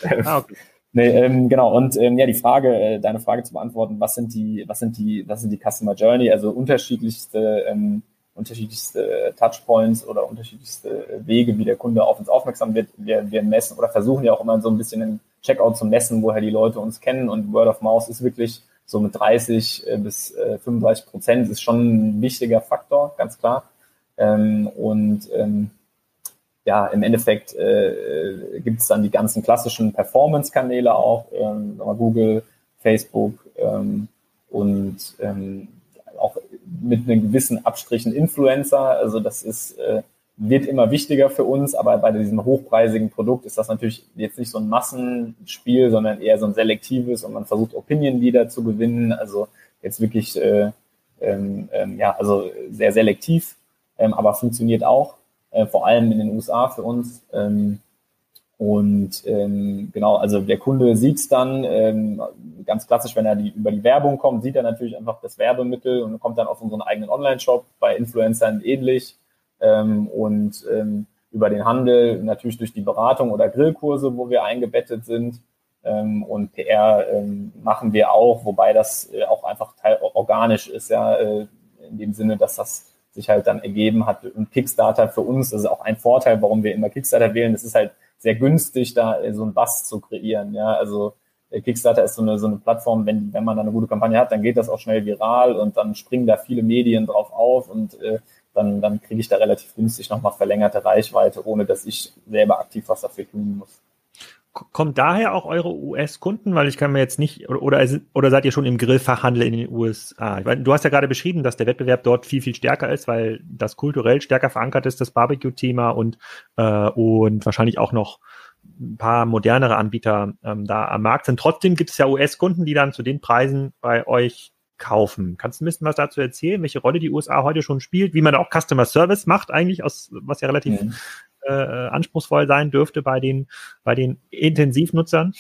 (laughs) ah okay. Nee, ähm, genau. Und ähm, ja, die Frage, äh, deine Frage zu beantworten, was sind die, was sind die, was sind die Customer Journey? Also unterschiedlichste, ähm, unterschiedlichste Touchpoints oder unterschiedlichste Wege, wie der Kunde auf uns aufmerksam wird. Wir, wir messen oder versuchen ja auch immer so ein bisschen im Checkout zu messen, woher die Leute uns kennen. Und Word of Mouse ist wirklich so mit 30 äh, bis äh, 35 Prozent ist schon ein wichtiger Faktor, ganz klar. Ähm, und ähm, ja, im Endeffekt äh, gibt es dann die ganzen klassischen Performance-Kanäle auch, ähm, Google, Facebook ähm, und ähm, auch mit einem gewissen Abstrichen Influencer. Also das ist äh, wird immer wichtiger für uns, aber bei diesem hochpreisigen Produkt ist das natürlich jetzt nicht so ein Massenspiel, sondern eher so ein selektives und man versucht Opinion Leader zu gewinnen. Also jetzt wirklich äh, ähm, ähm, ja also sehr selektiv, ähm, aber funktioniert auch äh, vor allem in den USA für uns. Ähm, und ähm, genau, also der Kunde sieht es dann, ähm, ganz klassisch, wenn er die, über die Werbung kommt, sieht er natürlich einfach das Werbemittel und kommt dann auf unseren eigenen Online-Shop, bei Influencern ähnlich. Ähm, und ähm, über den Handel natürlich durch die Beratung oder Grillkurse, wo wir eingebettet sind. Ähm, und PR ähm, machen wir auch, wobei das äh, auch einfach teil organisch ist, ja, äh, in dem Sinne, dass das sich halt dann ergeben hat. Und Kickstarter für uns, das ist auch ein Vorteil, warum wir immer Kickstarter wählen. Es ist halt sehr günstig, da so ein Bass zu kreieren. Ja, also äh, Kickstarter ist so eine, so eine Plattform, wenn, wenn man da eine gute Kampagne hat, dann geht das auch schnell viral und dann springen da viele Medien drauf auf und äh, dann, dann kriege ich da relativ günstig nochmal verlängerte Reichweite, ohne dass ich selber aktiv was dafür tun muss kommt daher auch eure US-Kunden? Weil ich kann mir jetzt nicht, oder, oder, seid ihr schon im Grillfachhandel in den USA? Ich meine, du hast ja gerade beschrieben, dass der Wettbewerb dort viel, viel stärker ist, weil das kulturell stärker verankert ist, das Barbecue-Thema und, äh, und wahrscheinlich auch noch ein paar modernere Anbieter ähm, da am Markt sind. Trotzdem gibt es ja US-Kunden, die dann zu den Preisen bei euch kaufen. Kannst du ein bisschen was dazu erzählen, welche Rolle die USA heute schon spielt, wie man auch Customer Service macht eigentlich, aus, was ja relativ mhm äh, anspruchsvoll sein dürfte bei den, bei den Intensivnutzern?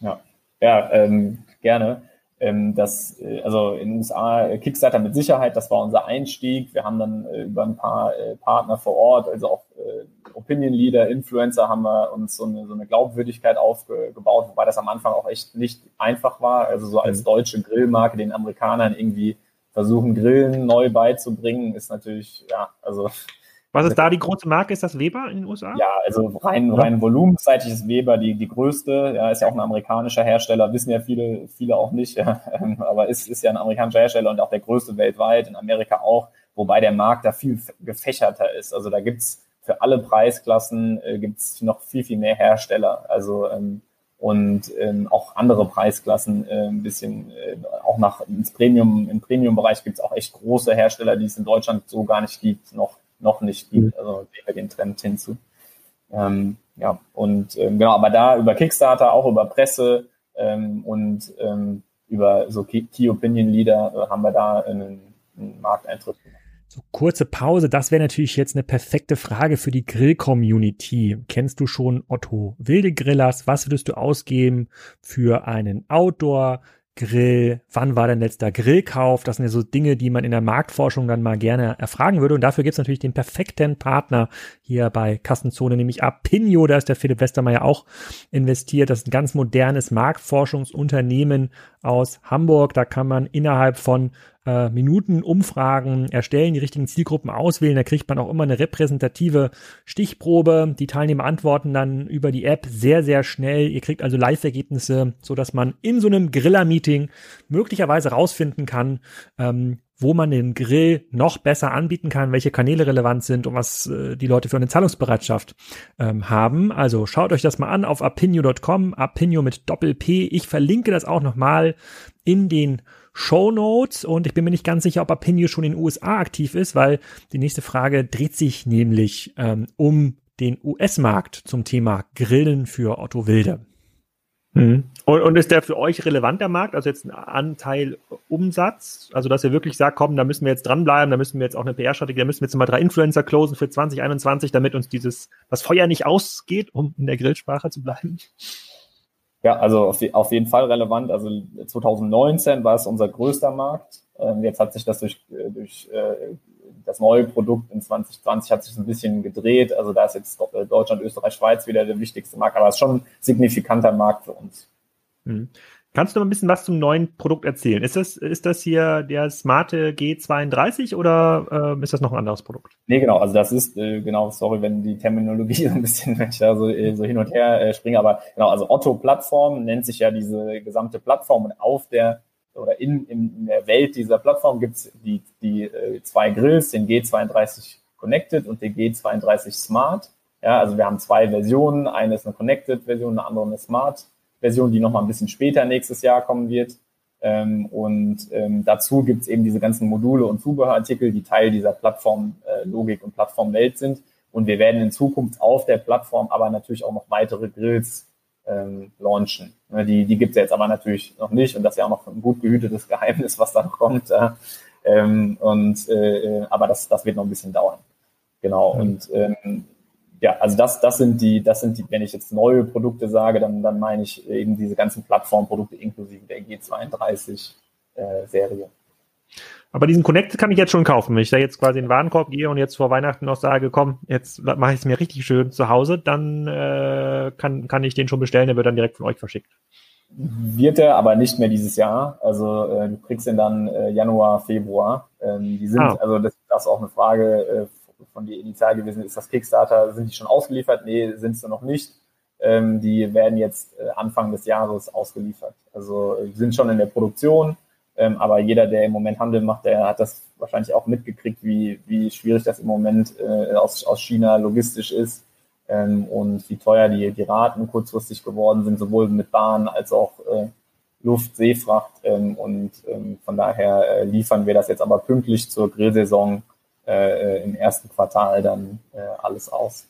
Ja, ja ähm, gerne. Ähm, das, äh, also in den USA äh, Kickstarter mit Sicherheit, das war unser Einstieg. Wir haben dann äh, über ein paar äh, Partner vor Ort, also auch äh, Opinion Leader, Influencer, haben wir uns so eine, so eine Glaubwürdigkeit aufgebaut, wobei das am Anfang auch echt nicht einfach war. Also so als mhm. deutsche Grillmarke den Amerikanern irgendwie versuchen, Grillen neu beizubringen, ist natürlich, ja, also was ist da die große Marke? Ist das Weber in den USA? Ja, also rein, rein volumenseitig ist Weber die, die größte. Ja, ist ja auch ein amerikanischer Hersteller, wissen ja viele, viele auch nicht. Ja, (laughs) aber ist, ist ja ein amerikanischer Hersteller und auch der größte weltweit, in Amerika auch, wobei der Markt da viel gefächerter ist. Also da gibt's für alle Preisklassen äh, gibt's noch viel, viel mehr Hersteller. Also ähm, und ähm, auch andere Preisklassen äh, ein bisschen äh, auch nach ins Premium im Premium-Bereich gibt's auch echt große Hersteller, die es in Deutschland so gar nicht gibt, noch noch nicht gibt. Also gehen wir den Trend hinzu. Ähm, ja, und ähm, genau, aber da über Kickstarter, auch über Presse ähm, und ähm, über so Key, Opinion Leader äh, haben wir da einen, einen Markteintritt So, kurze Pause, das wäre natürlich jetzt eine perfekte Frage für die Grill-Community. Kennst du schon Otto Wilde Grillers? Was würdest du ausgeben für einen Outdoor Grill, wann war dein letzter Grillkauf? Das sind ja so Dinge, die man in der Marktforschung dann mal gerne erfragen würde. Und dafür gibt es natürlich den perfekten Partner hier bei Kassenzone, nämlich Apinio. Da ist der Philipp Westermeier auch investiert. Das ist ein ganz modernes Marktforschungsunternehmen aus Hamburg. Da kann man innerhalb von äh, Minuten Umfragen erstellen, die richtigen Zielgruppen auswählen. Da kriegt man auch immer eine repräsentative Stichprobe. Die Teilnehmer antworten dann über die App sehr, sehr schnell. Ihr kriegt also Live-Ergebnisse, so dass man in so einem Griller-Meeting möglicherweise rausfinden kann, ähm, wo man den Grill noch besser anbieten kann, welche Kanäle relevant sind und was äh, die Leute für eine Zahlungsbereitschaft ähm, haben. Also schaut euch das mal an auf apinio.com, apinio mit Doppel-P. Ich verlinke das auch nochmal in den Show Notes und ich bin mir nicht ganz sicher, ob Apinio schon in den USA aktiv ist, weil die nächste Frage dreht sich nämlich ähm, um den US-Markt zum Thema Grillen für Otto Wilde. Mhm. Und, und ist der für euch relevanter Markt, also jetzt ein Anteil Umsatz, also dass ihr wirklich sagt, komm, da müssen wir jetzt dranbleiben, da müssen wir jetzt auch eine PR-Strategie, da müssen wir jetzt mal drei Influencer closen für 2021, damit uns dieses, das Feuer nicht ausgeht, um in der Grillsprache zu bleiben? Ja, also auf, auf jeden Fall relevant. Also 2019 war es unser größter Markt. Ähm, jetzt hat sich das durch, äh, durch äh, das neue Produkt in 2020 hat sich ein bisschen gedreht. Also da ist jetzt äh, Deutschland, Österreich, Schweiz wieder der wichtigste Markt, aber es ist schon ein signifikanter Markt für uns. Kannst du noch ein bisschen was zum neuen Produkt erzählen? Ist das, ist das hier der smarte G32 oder äh, ist das noch ein anderes Produkt? Nee, genau. Also das ist, äh, genau, sorry, wenn die Terminologie (laughs) so ein bisschen, wenn ich da so, äh, so hin und her äh, springe, aber genau, also Otto-Plattform nennt sich ja diese gesamte Plattform und auf der oder in, in der Welt dieser Plattform gibt's die, die äh, zwei Grills, den G32 Connected und den G32 Smart. Ja, also wir haben zwei Versionen. Eine ist eine Connected-Version, eine andere eine Smart. Version, die nochmal ein bisschen später nächstes Jahr kommen wird. Ähm, und ähm, dazu gibt es eben diese ganzen Module und Zubehörartikel, die Teil dieser Plattform-Logik äh, und Plattformwelt sind. Und wir werden in Zukunft auf der Plattform aber natürlich auch noch weitere Grills ähm, launchen. Ne, die die gibt es jetzt aber natürlich noch nicht und das ist ja auch noch ein gut gehütetes (laughs) Geheimnis, was da kommt. Äh, ähm, und äh, äh, aber das, das wird noch ein bisschen dauern. Genau. Mhm. Und ähm, ja, also das, das sind die, das sind die, wenn ich jetzt neue Produkte sage, dann, dann meine ich eben diese ganzen Plattformprodukte inklusive der G32 äh, Serie. Aber diesen Connect kann ich jetzt schon kaufen. Wenn ich da jetzt quasi in den Warenkorb gehe und jetzt vor Weihnachten noch sage, komm, jetzt mache ich es mir richtig schön zu Hause, dann äh, kann, kann ich den schon bestellen, der wird dann direkt von euch verschickt. Wird er, aber nicht mehr dieses Jahr. Also äh, du kriegst ihn dann äh, Januar, Februar. Ähm, die sind, ah. also das, das ist auch eine Frage äh, von dir initial gewesen ist, das Kickstarter, sind die schon ausgeliefert? Nee, sind sie noch nicht. Ähm, die werden jetzt äh, Anfang des Jahres ausgeliefert. Also äh, sind schon in der Produktion, ähm, aber jeder, der im Moment Handel macht, der hat das wahrscheinlich auch mitgekriegt, wie, wie schwierig das im Moment äh, aus, aus China logistisch ist ähm, und wie teuer die, die Raten kurzfristig geworden sind, sowohl mit Bahn als auch äh, Luft, Seefracht. Ähm, und ähm, von daher äh, liefern wir das jetzt aber pünktlich zur Grillsaison äh, im ersten Quartal dann äh, alles aus.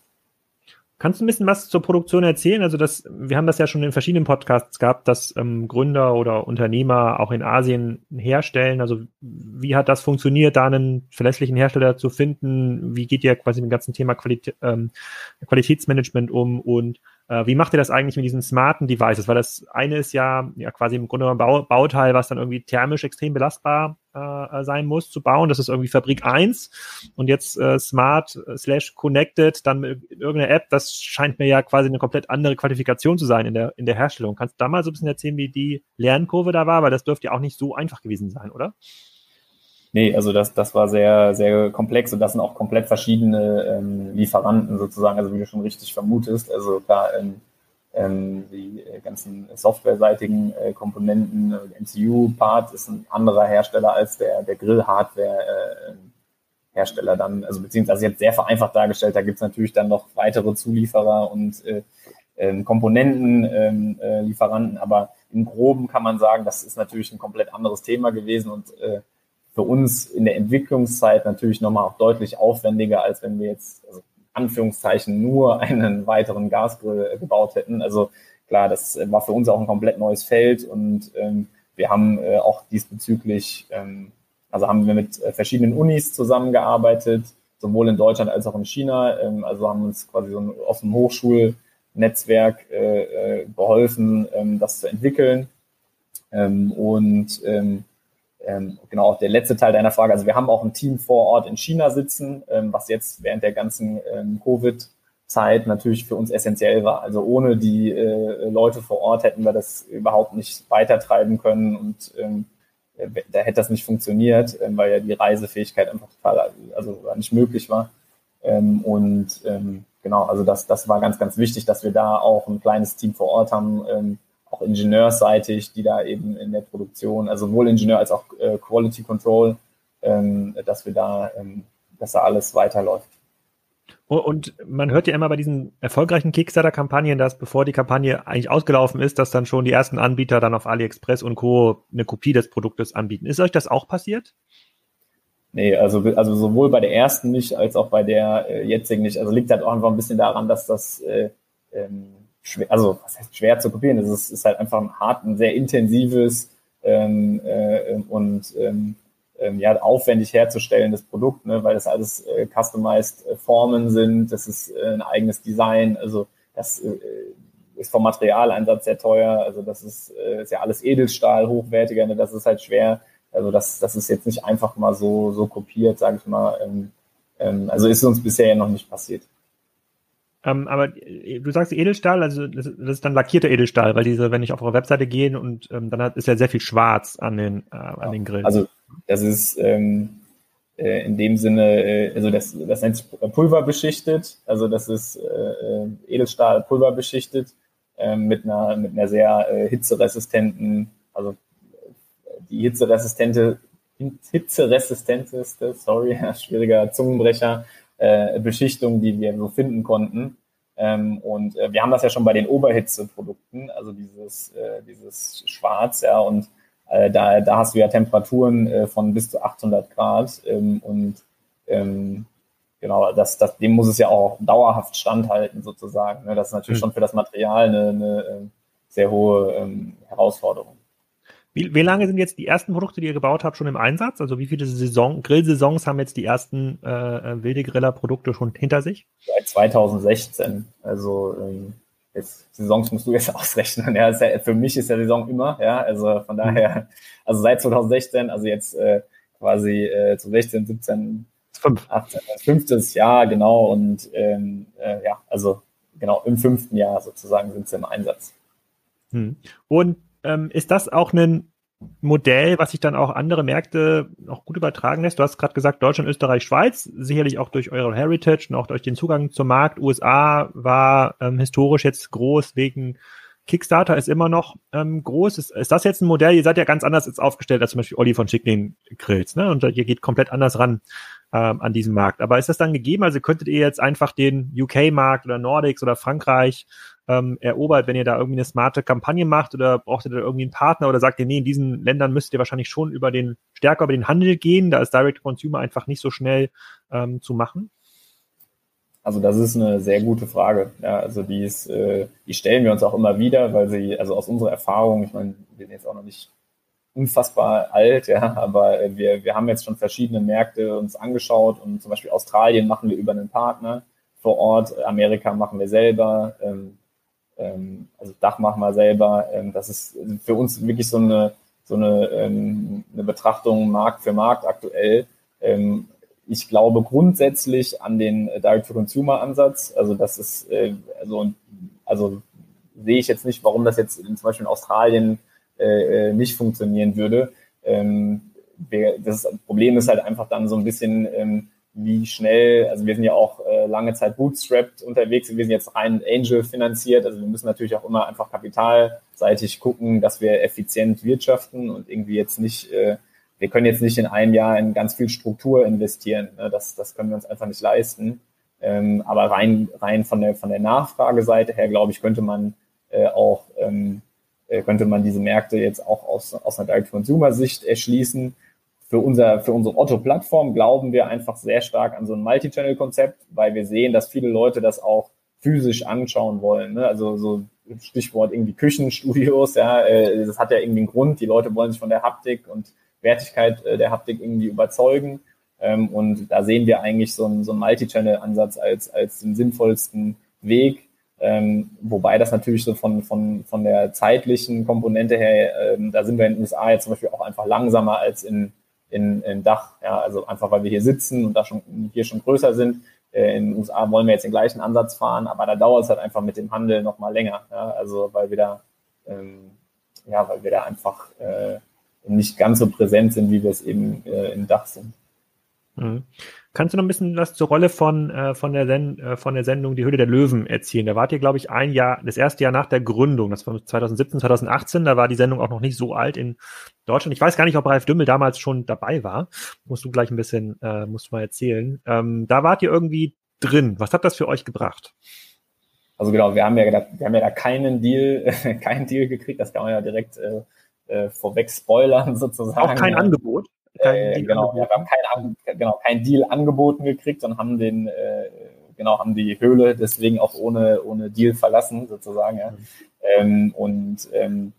Kannst du ein bisschen was zur Produktion erzählen? Also das, wir haben das ja schon in verschiedenen Podcasts gehabt, dass ähm, Gründer oder Unternehmer auch in Asien herstellen. Also wie hat das funktioniert, da einen verlässlichen Hersteller zu finden? Wie geht ihr quasi mit dem ganzen Thema Qualität, ähm, Qualitätsmanagement um? Und äh, wie macht ihr das eigentlich mit diesen smarten Devices? Weil das eine ist ja, ja quasi im Grunde ein Bau, Bauteil, was dann irgendwie thermisch extrem belastbar äh, sein muss zu bauen. Das ist irgendwie Fabrik 1 und jetzt äh, smart slash connected, dann mit irgendeiner App. Das scheint mir ja quasi eine komplett andere Qualifikation zu sein in der, in der Herstellung. Kannst du da mal so ein bisschen erzählen, wie die Lernkurve da war? Weil das dürfte ja auch nicht so einfach gewesen sein, oder? Nee, also das, das war sehr, sehr komplex und das sind auch komplett verschiedene ähm, Lieferanten sozusagen, also wie du schon richtig vermutest. Also klar, ähm, ähm, die ganzen softwareseitigen äh, Komponenten, äh, MCU-Part ist ein anderer Hersteller als der, der Grill-Hardware-Hersteller äh, dann, also beziehungsweise jetzt sehr vereinfacht dargestellt, da gibt's natürlich dann noch weitere Zulieferer und äh, ähm, Komponentenlieferanten, ähm, äh, aber im Groben kann man sagen, das ist natürlich ein komplett anderes Thema gewesen und äh, für uns in der Entwicklungszeit natürlich nochmal auch deutlich aufwendiger, als wenn wir jetzt, also Anführungszeichen, nur (laughs) einen weiteren Gasgrill gebaut hätten. Also klar, das war für uns auch ein komplett neues Feld und ähm, wir haben äh, auch diesbezüglich, ähm, also haben wir mit äh, verschiedenen Unis zusammengearbeitet, sowohl in Deutschland als auch in China. Ähm, also haben uns quasi so ein offenes Hochschulnetzwerk äh, äh, geholfen, ähm, das zu entwickeln Ähm, und ähm, genau, der letzte Teil deiner Frage. Also wir haben auch ein Team vor Ort in China sitzen, ähm, was jetzt während der ganzen ähm, Covid-Zeit natürlich für uns essentiell war. Also ohne die äh, Leute vor Ort hätten wir das überhaupt nicht weitertreiben können und ähm, äh, da hätte das nicht funktioniert, ähm, weil ja die Reisefähigkeit einfach total, also nicht möglich war. Ähm, und ähm, genau, also das, das war ganz, ganz wichtig, dass wir da auch ein kleines Team vor Ort haben, ähm, auch ingenieurseitig, die da eben in der Produktion, also sowohl Ingenieur als auch äh, Quality Control, ähm, dass wir da, ähm, dass da alles weiterläuft. Und man hört ja immer bei diesen erfolgreichen Kickstarter-Kampagnen, dass bevor die Kampagne eigentlich ausgelaufen ist, dass dann schon die ersten Anbieter dann auf AliExpress und Co. eine Kopie des Produktes anbieten. Ist euch das auch passiert? Nee, also, also sowohl bei der ersten nicht als auch bei der äh, jetzigen nicht. Also liegt halt auch einfach ein bisschen daran, dass das äh, ähm, schwer, also was heißt schwer zu kopieren? Ist. Es ist halt einfach ein hart, ein sehr intensives ähm, äh, und ähm, ähm, ja, aufwendig herzustellendes Produkt, ne, weil das alles äh, customized äh, Formen sind, das ist äh, ein eigenes Design, also das äh, ist vom Materialeinsatz sehr teuer, also das ist, äh, ist ja alles Edelstahl, hochwertiger, ne, das ist halt schwer, also das, das ist jetzt nicht einfach mal so, so kopiert, sage ich mal, ähm, ähm, also ist uns bisher ja noch nicht passiert. Ähm, aber äh, du sagst Edelstahl, also das, ist dann lackierter Edelstahl, weil diese, wenn ich auf eure Webseite gehe und ähm, dann hat, ist ja sehr viel Schwarz an den, äh, an den Grillen. Also das ist ähm, äh, in dem Sinne, äh, also das, das nennt sich pulverbeschichtet, also das ist äh, äh Edelstahl pulverbeschichtet äh, mit einer mit einer sehr hitzeresistenten, also die hitzeresistente hitzeresistenteste, sorry, (laughs) schwieriger Zungenbrecher, äh, Beschichtung, die wir so finden konnten. Ähm, und äh, wir haben das ja schon bei den Oberhitzeprodukten, also dieses, äh, dieses Schwarz, ja, und äh, da, da hast du ja Temperaturen äh, von bis zu 800 Grad ähm, und ähm, genau, das, das, dem muss es ja auch dauerhaft standhalten sozusagen. Ne? Das ist natürlich mhm. schon für das Material eine, eine äh, sehr hohe ähm, Herausforderung. Wie, wie lange sind jetzt die ersten Produkte, die ihr gebaut habt, schon im Einsatz? Also wie viele Saison, Grillsaisons haben jetzt die ersten äh, äh wilde Griller-Produkte schon hinter sich? Seit 2016. Also ähm, jetzt, Saisons musst du jetzt (laughs) ausrechnen. Ja, ja, für mich ist ja Saison immer. Ja, also von daher, also seit 2016, also jetzt äh, quasi äh, zu 16, 17, Fünf. 18, fünftes Jahr genau und ähm, äh, ja, also genau im fünften Jahr sozusagen sind sie im Einsatz. Hm. Und ähm, ist das auch ein Modell, was sich dann auch andere Märkte noch gut übertragen lässt? Du hast gerade gesagt, Deutschland, Österreich, Schweiz, sicherlich auch durch eure Heritage und auch durch den Zugang zum Markt. USA war ähm, historisch jetzt groß wegen Kickstarter ist immer noch ähm, groß. Ist, ist das jetzt ein Modell? Ihr seid ja ganz anders jetzt aufgestellt als zum Beispiel Olli von Schickling Grills, ne? Und ihr geht komplett anders ran ähm, an diesem Markt. Aber ist das dann gegeben? Also könntet ihr jetzt einfach den UK-Markt oder Nordics oder Frankreich ähm, erobert, wenn ihr da irgendwie eine smarte Kampagne macht oder braucht ihr da irgendwie einen Partner oder sagt ihr, nee, in diesen Ländern müsst ihr wahrscheinlich schon über den, stärker über den Handel gehen, da ist Direct Consumer einfach nicht so schnell ähm, zu machen? Also das ist eine sehr gute Frage. Ja, also die ist, äh, die stellen wir uns auch immer wieder, weil sie, also aus unserer Erfahrung, ich meine, wir sind jetzt auch noch nicht unfassbar alt, ja, aber wir, wir haben jetzt schon verschiedene Märkte uns angeschaut und zum Beispiel Australien machen wir über einen Partner vor Ort, Amerika machen wir selber, ähm, ähm, also Dach machen wir selber. Ähm, das ist für uns wirklich so eine, so eine, ähm, eine Betrachtung Markt für Markt aktuell. Ähm, ich glaube grundsätzlich an den Direct-to-Consumer-Ansatz. Also das ist, äh, also, also sehe ich jetzt nicht, warum das jetzt zum Beispiel in Australien äh, äh nicht funktionieren würde. Ähm, das Problem ist halt einfach dann so ein bisschen, ähm, wie schnell, also wir sind ja auch äh, lange Zeit bootstrapped unterwegs, wir sind jetzt rein Angel finanziert, also wir müssen natürlich auch immer einfach kapitalseitig gucken, dass wir effizient wirtschaften und irgendwie jetzt nicht, äh, wir können jetzt nicht in einem Jahr in ganz viel Struktur investieren, ne? das, das können wir uns einfach nicht leisten. Ähm, aber rein, rein von der, von der Nachfrageseite her, glaube ich, könnte man äh, auch, ähm, äh, könnte man diese Märkte jetzt auch aus, aus einer Direct-Consumer-Sicht erschließen für, unser, für unsere Otto-Plattform glauben wir einfach sehr stark an so ein Multi-Channel-Konzept, weil wir sehen, dass viele Leute das auch physisch anschauen wollen. Ne? Also so Stichwort irgendwie Küchenstudios, ja, äh, das hat ja irgendwie einen Grund. Die Leute wollen sich von der Haptik und Wertigkeit äh, der Haptik irgendwie überzeugen. Ähm, und da sehen wir eigentlich so einen, so Multi-Channel-Ansatz als, als den sinnvollsten Weg. Ähm, wobei das natürlich so von, von, von der zeitlichen Komponente her, ähm, da sind wir in den USA jetzt zum Beispiel auch einfach langsamer als in, in, in Dach. Ja, also einfach weil wir hier sitzen und da schon hier schon größer sind. Äh, in den USA wollen wir jetzt den gleichen Ansatz fahren, aber da dauert es halt einfach mit dem Handel nochmal länger. Ja, also weil wir da, ähm, ja, weil wir da einfach äh, nicht ganz so präsent sind, wie wir es eben äh, im Dach sind. Mhm. Kannst du noch ein bisschen was zur Rolle von, äh, von, der Sen äh, von der Sendung Die Höhle der Löwen erzählen? Da wart ihr, glaube ich, ein Jahr, das erste Jahr nach der Gründung, das war 2017, 2018, da war die Sendung auch noch nicht so alt in Deutschland. Ich weiß gar nicht, ob Ralf Dümmel damals schon dabei war. Musst du gleich ein bisschen, äh, musst du mal erzählen. Ähm, da wart ihr irgendwie drin. Was hat das für euch gebracht? Also genau, wir haben ja, da, wir haben ja da keinen Deal, (laughs) keinen Deal gekriegt, das kann man ja direkt äh, äh, vorweg spoilern (laughs) sozusagen. Auch kein Angebot? Äh, genau, wir haben kein, genau, kein Deal angeboten gekriegt, sondern haben den, äh, genau, haben die Höhle deswegen auch ohne, ohne Deal verlassen, sozusagen. Ja. Mhm. Ähm, und ähm,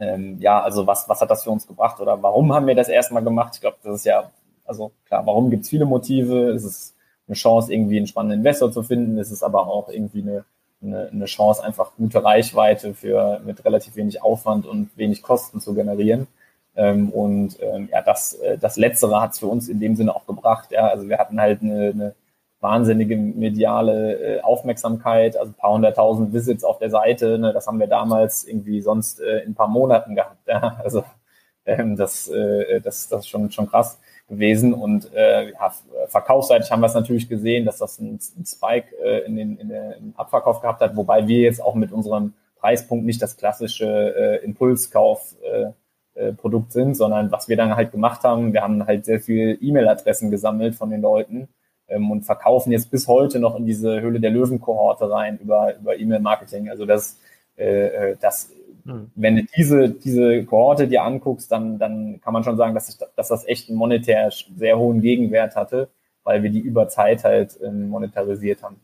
ähm, ja, also was, was hat das für uns gebracht oder warum haben wir das erstmal gemacht? Ich glaube, das ist ja, also klar, warum gibt es viele Motive? Es ist eine Chance, irgendwie einen spannenden Investor zu finden. Es ist aber auch irgendwie eine, eine, eine Chance, einfach gute Reichweite für mit relativ wenig Aufwand und wenig Kosten zu generieren. Ähm, und ähm, ja, das, äh, das Letztere hat es für uns in dem Sinne auch gebracht. Ja, also wir hatten halt eine, eine wahnsinnige mediale äh, Aufmerksamkeit, also ein paar hunderttausend Visits auf der Seite. Ne, das haben wir damals irgendwie sonst äh, in ein paar Monaten gehabt. Ja, (laughs) also ähm, das, äh, das, das ist schon, schon krass gewesen. Und äh, ja, verkaufsseitig haben wir es natürlich gesehen, dass das einen, Spike äh, in den in im Abverkauf gehabt hat, wobei wir jetzt auch mit unserem Preispunkt nicht das klassische äh, Impulskauf äh, äh, Produkt sind, sondern was wir dann halt gemacht haben, wir haben halt sehr viel E-Mail-Adressen gesammelt von den Leuten ähm, und verkaufen jetzt bis heute noch in diese Höhle der Löwen-Kohorte rein über, über E-Mail-Marketing. Also das, äh, äh das hm. wenn du diese, diese Kohorte dir anguckst, dann, dann kann man schon sagen, dass, ich, dass das echt einen monetär sehr hohen Gegenwert hatte, weil wir die über Zeit halt ähm, monetarisiert haben.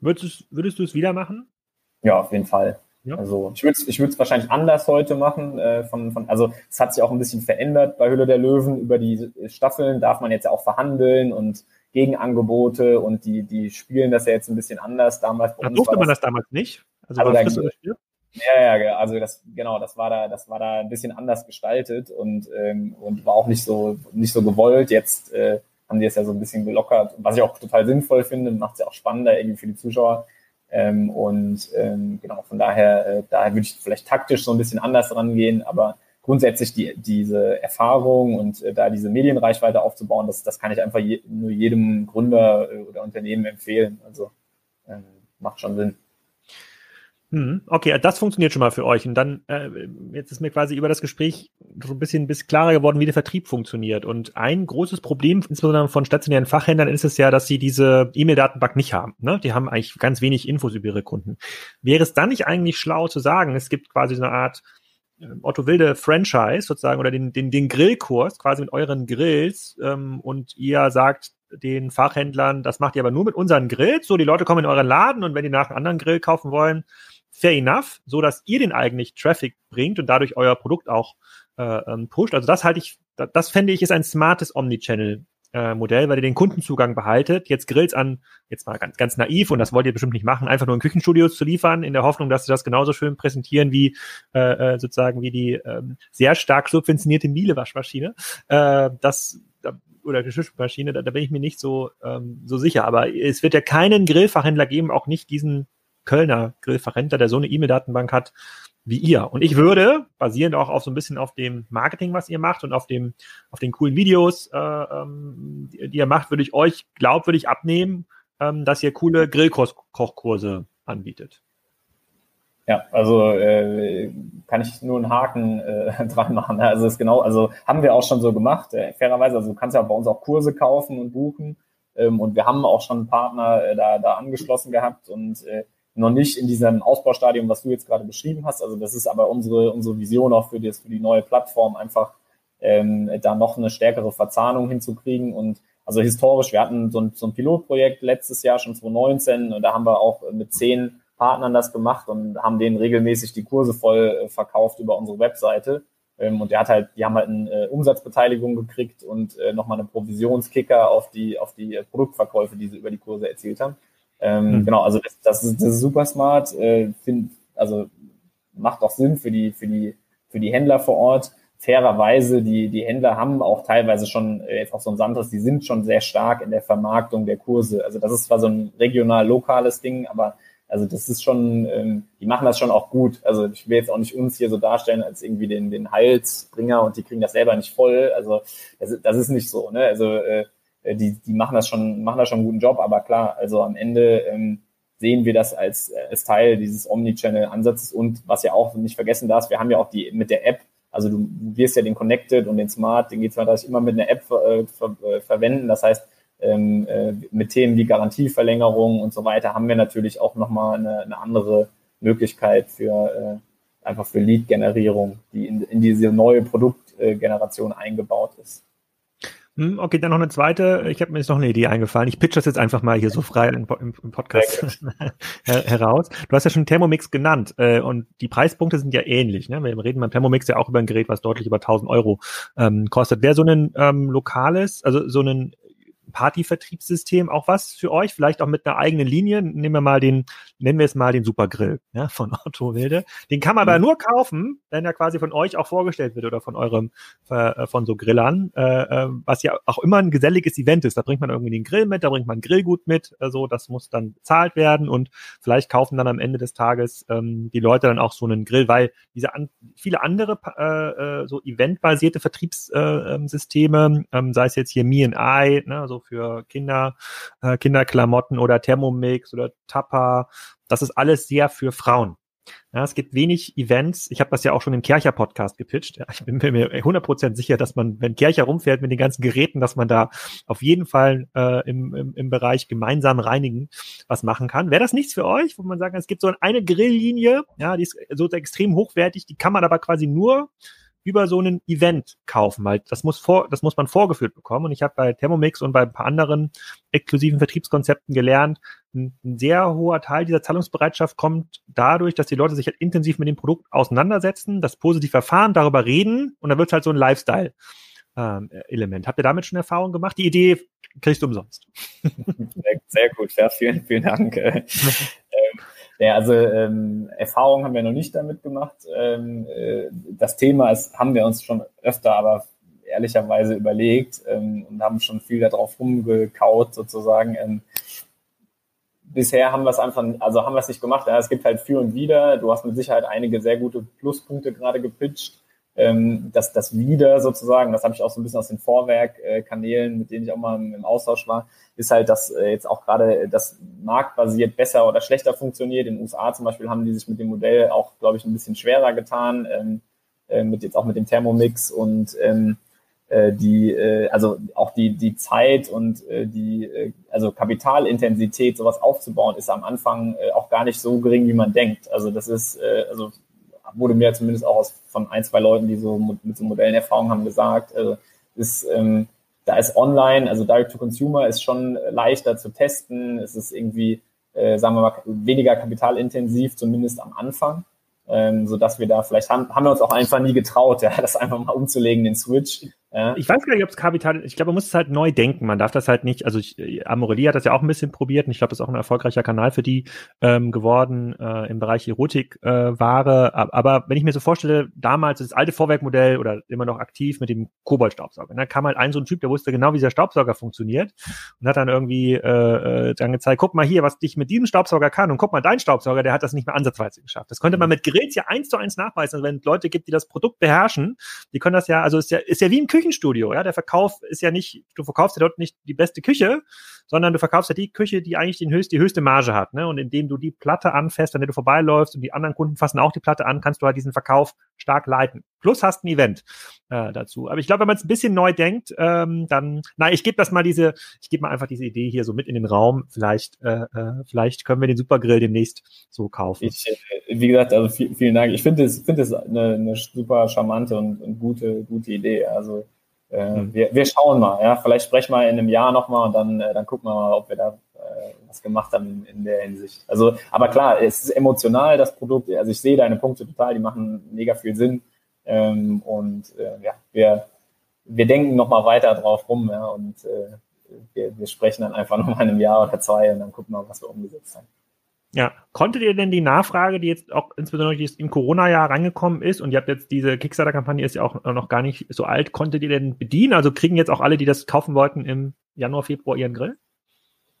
Würdest, würdest du es wieder machen? Ja, auf jeden Fall. Ja. Also ich würde es ich würd's wahrscheinlich anders heute machen. Äh, von, von, also es hat sich auch ein bisschen verändert bei Hülle der Löwen. Über die Staffeln darf man jetzt ja auch verhandeln und Gegenangebote und die, die spielen das ja jetzt ein bisschen anders. Damals da durfte man das damals nicht. Also, also da, ja, ja, also das genau, das war da, das war da ein bisschen anders gestaltet und ähm, und war auch nicht so nicht so gewollt. Jetzt äh, haben die es ja so ein bisschen gelockert, was ich auch total sinnvoll finde, macht es ja auch spannender irgendwie für die Zuschauer. Ähm, und ähm, genau, von daher, äh, daher würde ich vielleicht taktisch so ein bisschen anders rangehen, aber grundsätzlich die, diese Erfahrung und äh, da diese Medienreichweite aufzubauen, das, das kann ich einfach je, nur jedem Gründer äh, oder Unternehmen empfehlen. Also ähm, macht schon Sinn. Hm, okay, das funktioniert schon mal für euch. Und dann, äh, jetzt ist mir quasi über das Gespräch so ein bisschen bis klarer geworden, wie der Vertrieb funktioniert. Und ein großes Problem, insbesondere von stationären Fachhändlern, ist es ja, dass sie diese E-Mail-Datenbank nicht haben. Ne? Die haben eigentlich ganz wenig Infos über ihre Kunden. Wäre es dann nicht eigentlich schlau zu sagen, es gibt quasi so eine Art äh, Otto Wilde Franchise sozusagen oder den, den, den Grillkurs quasi mit euren Grills ähm, und ihr sagt den Fachhändlern, das macht ihr aber nur mit unseren Grills. So, die Leute kommen in euren Laden und wenn die nach einem anderen Grill kaufen wollen, fair enough, so dass ihr den eigentlich Traffic bringt und dadurch euer Produkt auch äh, ähm, pusht. Also das halte ich, das fände ich ist ein smartes Omnichannel. Äh, Modell, weil ihr den Kundenzugang behaltet, jetzt Grills an, jetzt mal ganz, ganz naiv, und das wollt ihr bestimmt nicht machen, einfach nur in Küchenstudios zu liefern, in der Hoffnung, dass sie das genauso schön präsentieren wie äh, äh sozusagen wie die ähm, sehr stark subventionierte Miele-Waschmaschine. Äh, das oder Geschirrmaschine, da, da bin ich mir nicht so, ähm, so sicher. Aber es wird ja keinen Grillfachhändler geben, auch nicht diesen Kölner Grillverrentler, der so eine E-Mail-Datenbank hat wie ihr. Und ich würde, basierend auch auf so ein bisschen auf dem Marketing, was ihr macht und auf dem, auf den coolen Videos, äh, ähm, die, die, ihr macht, würde ich euch glaubwürdig abnehmen, ähm, dass ihr coole Grillkochkurse anbietet. Ja, also äh, kann ich nur einen Haken äh, (laughs) dran machen. Also ist genau, also haben wir auch schon so gemacht. Äh, fairerweise, also du kannst ja bei uns auch Kurse kaufen und buchen. Ähm, und wir haben auch schon einen Partner äh, da, da angeschlossen gehabt und äh, noch nicht in diesem Ausbaustadium, was du jetzt gerade beschrieben hast. Also das ist aber unsere, unsere Vision auch für, das, für die neue Plattform, einfach ähm, da noch eine stärkere Verzahnung hinzukriegen. Und also historisch, wir hatten so ein, so ein Pilotprojekt letztes Jahr, schon 2019, und da haben wir auch mit zehn Partnern das gemacht und haben denen regelmäßig die Kurse voll äh, verkauft über unsere Webseite. Ähm, und der hat halt, die haben halt eine äh, Umsatzbeteiligung gekriegt und äh, nochmal eine Provisionskicker auf die, auf die Produktverkäufe, die sie über die Kurse erzielt haben. Ähm, mhm. Genau, also das, das, ist, das ist super smart, äh, find, also macht auch Sinn für die, für die, für die Händler vor Ort. Fairerweise, die, die Händler haben auch teilweise schon, äh, jetzt auch so ein Santos, die sind schon sehr stark in der Vermarktung der Kurse. Also das ist zwar so ein regional-lokales Ding, aber also das ist schon, ähm, die machen das schon auch gut. Also ich will jetzt auch nicht uns hier so darstellen als irgendwie den, den Heilsbringer und die kriegen das selber nicht voll. Also das, das ist nicht so. Ne? Also äh, die, die machen das schon, machen da schon einen guten Job, aber klar, also am Ende ähm, sehen wir das als, als Teil dieses Omnichannel-Ansatzes und was ja auch nicht vergessen darfst, wir haben ja auch die mit der App, also du wirst ja den Connected und den Smart, den geht es immer mit einer App äh, ver, äh, verwenden. Das heißt, ähm, äh, mit Themen wie Garantieverlängerung und so weiter haben wir natürlich auch nochmal eine, eine andere Möglichkeit für äh, einfach für Lead-Generierung, die in, in diese neue Produktgeneration eingebaut ist. Hm, okay, dann noch eine zweite. Ich habe mir jetzt noch eine Idee eingefallen. Ich pitch das jetzt einfach mal hier so frei im, im, im Podcast (laughs) heraus. Du hast ja schon Thermomix genannt äh, und die Preispunkte sind ja ähnlich. Ne? Wir reden beim Thermomix ja auch über ein Gerät, was deutlich über 1000 Euro ähm, kostet. Wäre so ein ähm, lokales, also so ein Partyvertriebssystem auch was für euch? Vielleicht auch mit einer eigenen Linie. Nehmen wir mal den, nennen wir es mal den Supergrill ja, von (laughs) Otto Wilde. Den kann man aber mhm. nur kaufen, wenn er quasi von euch auch vorgestellt wird oder von eurem, äh, von so Grillern, äh, äh, was ja auch immer ein geselliges Event ist. Da bringt man irgendwie den Grill mit, da bringt man Grillgut mit, also das muss dann bezahlt werden und vielleicht kaufen dann am Ende des Tages ähm, die Leute dann auch so einen Grill, weil diese an, viele andere äh, äh, so eventbasierte Vertriebssysteme, äh, ähm, sei es jetzt hier Me and I, ne, so für Kinder, äh, Kinderklamotten oder Thermomix oder Tapper. Das ist alles sehr für Frauen. Ja, es gibt wenig Events. Ich habe das ja auch schon im Kercher-Podcast gepitcht. Ja, ich bin mir 100% sicher, dass man, wenn Kercher rumfährt mit den ganzen Geräten, dass man da auf jeden Fall äh, im, im, im Bereich gemeinsam reinigen was machen kann. Wäre das nichts für euch, wo man sagen, es gibt so eine Grilllinie, ja, die ist so extrem hochwertig, die kann man aber quasi nur über so einen Event kaufen, weil das muss vor, das muss man vorgeführt bekommen. Und ich habe bei Thermomix und bei ein paar anderen exklusiven Vertriebskonzepten gelernt, ein, sehr hoher Teil dieser Zahlungsbereitschaft kommt dadurch, dass die Leute sich halt intensiv mit dem Produkt auseinandersetzen, das positiv erfahren, darüber reden und dann wird halt so ein Lifestyle. Ähm, Element. Habt ihr damit schon Erfahrung gemacht? Die Idee kriegst du umsonst. Sehr, gut, ja, vielen, vielen Dank. ähm, ja, also ähm, Erfahrungen haben wir noch nicht damit gemacht. Ähm, äh, das Thema ist, haben wir uns schon öfter, aber ehrlicherweise überlegt ähm, und haben schon viel darauf rumgekaut sozusagen. Bisher haben wir es einfach, also haben wir es nicht gemacht. Ja, es gibt halt für und wieder. Du hast mit Sicherheit einige sehr gute Pluspunkte gerade gepitcht. Ähm, dass das wieder sozusagen, das habe ich auch so ein bisschen aus den Vorwerkkanälen, mit denen ich auch mal im Austausch war, ist halt, dass äh, jetzt auch gerade das marktbasiert besser oder schlechter funktioniert. In den USA zum Beispiel haben die sich mit dem Modell auch, glaube ich, ein bisschen schwerer getan, ähm, äh, mit jetzt auch mit dem Thermomix und ähm, äh, die, äh, also auch die, die Zeit und äh, die, äh, also Kapitalintensität, sowas aufzubauen, ist am Anfang äh, auch gar nicht so gering, wie man denkt. Also das ist, äh, also wurde mir zumindest auch aus, von ein, zwei Leuten, die so mit so Modellen Erfahrung haben, gesagt, also ist, ähm, da ist online, also Direct to Consumer ist schon leichter zu testen. Es ist irgendwie, äh, sagen wir mal, weniger kapitalintensiv, zumindest am Anfang. Ähm, so dass wir da vielleicht haben, haben wir uns auch einfach nie getraut, (laughs) ja, das einfach mal umzulegen, den Switch. Ja. Ich weiß gar nicht, ob es Kapital, ich glaube, man muss es halt neu denken. Man darf das halt nicht, also ich, Amorelie hat das ja auch ein bisschen probiert und ich glaube, das ist auch ein erfolgreicher Kanal für die ähm, geworden äh, im Bereich Erotikware. Äh, aber wenn ich mir so vorstelle, damals das alte Vorwerkmodell oder immer noch aktiv mit dem Koboldstaubsauger, da kam halt ein so ein Typ, der wusste genau, wie dieser Staubsauger funktioniert und hat dann irgendwie äh, äh, dann gezeigt, guck mal hier, was dich mit diesem Staubsauger kann und guck mal, dein Staubsauger, der hat das nicht mehr ansatzweise geschafft. Das könnte man mit Gerät ja eins zu eins nachweisen. Also wenn es Leute gibt, die das Produkt beherrschen, die können das ja, also ist ja, ist ja wie im Küchen Küchenstudio. Ja, der Verkauf ist ja nicht, du verkaufst ja dort nicht die beste Küche, sondern du verkaufst ja die Küche, die eigentlich den höchst, die höchste Marge hat. Ne? Und indem du die Platte anfährst, an der du vorbeiläufst und die anderen Kunden fassen auch die Platte an, kannst du halt diesen Verkauf stark leiten. Plus hast ein Event äh, dazu. Aber ich glaube, wenn man es ein bisschen neu denkt, ähm, dann, na, ich gebe das mal diese, ich gebe mal einfach diese Idee hier so mit in den Raum. Vielleicht, äh, äh, vielleicht können wir den Supergrill demnächst so kaufen. Ich, äh, wie gesagt, also vielen Dank. Ich finde es, finde es eine, eine super charmante und, und gute, gute Idee. Also äh, hm. wir, wir schauen mal, ja. Vielleicht sprechen wir in einem Jahr nochmal und dann, äh, dann gucken wir mal, ob wir da äh, was gemacht haben in, der Hinsicht. Also, aber klar, es ist emotional, das Produkt. Also ich sehe deine Punkte total, die machen mega viel Sinn. Ähm, und äh, ja, wir, wir denken nochmal weiter drauf rum, ja, und äh, wir, wir sprechen dann einfach noch mal in einem Jahr oder zwei und dann gucken wir, was wir umgesetzt haben. Ja, konntet ihr denn die Nachfrage, die jetzt auch insbesondere jetzt im Corona-Jahr rangekommen ist und ihr habt jetzt diese Kickstarter-Kampagne ist ja auch noch gar nicht so alt, konntet ihr denn bedienen? Also kriegen jetzt auch alle, die das kaufen wollten, im Januar, Februar ihren Grill?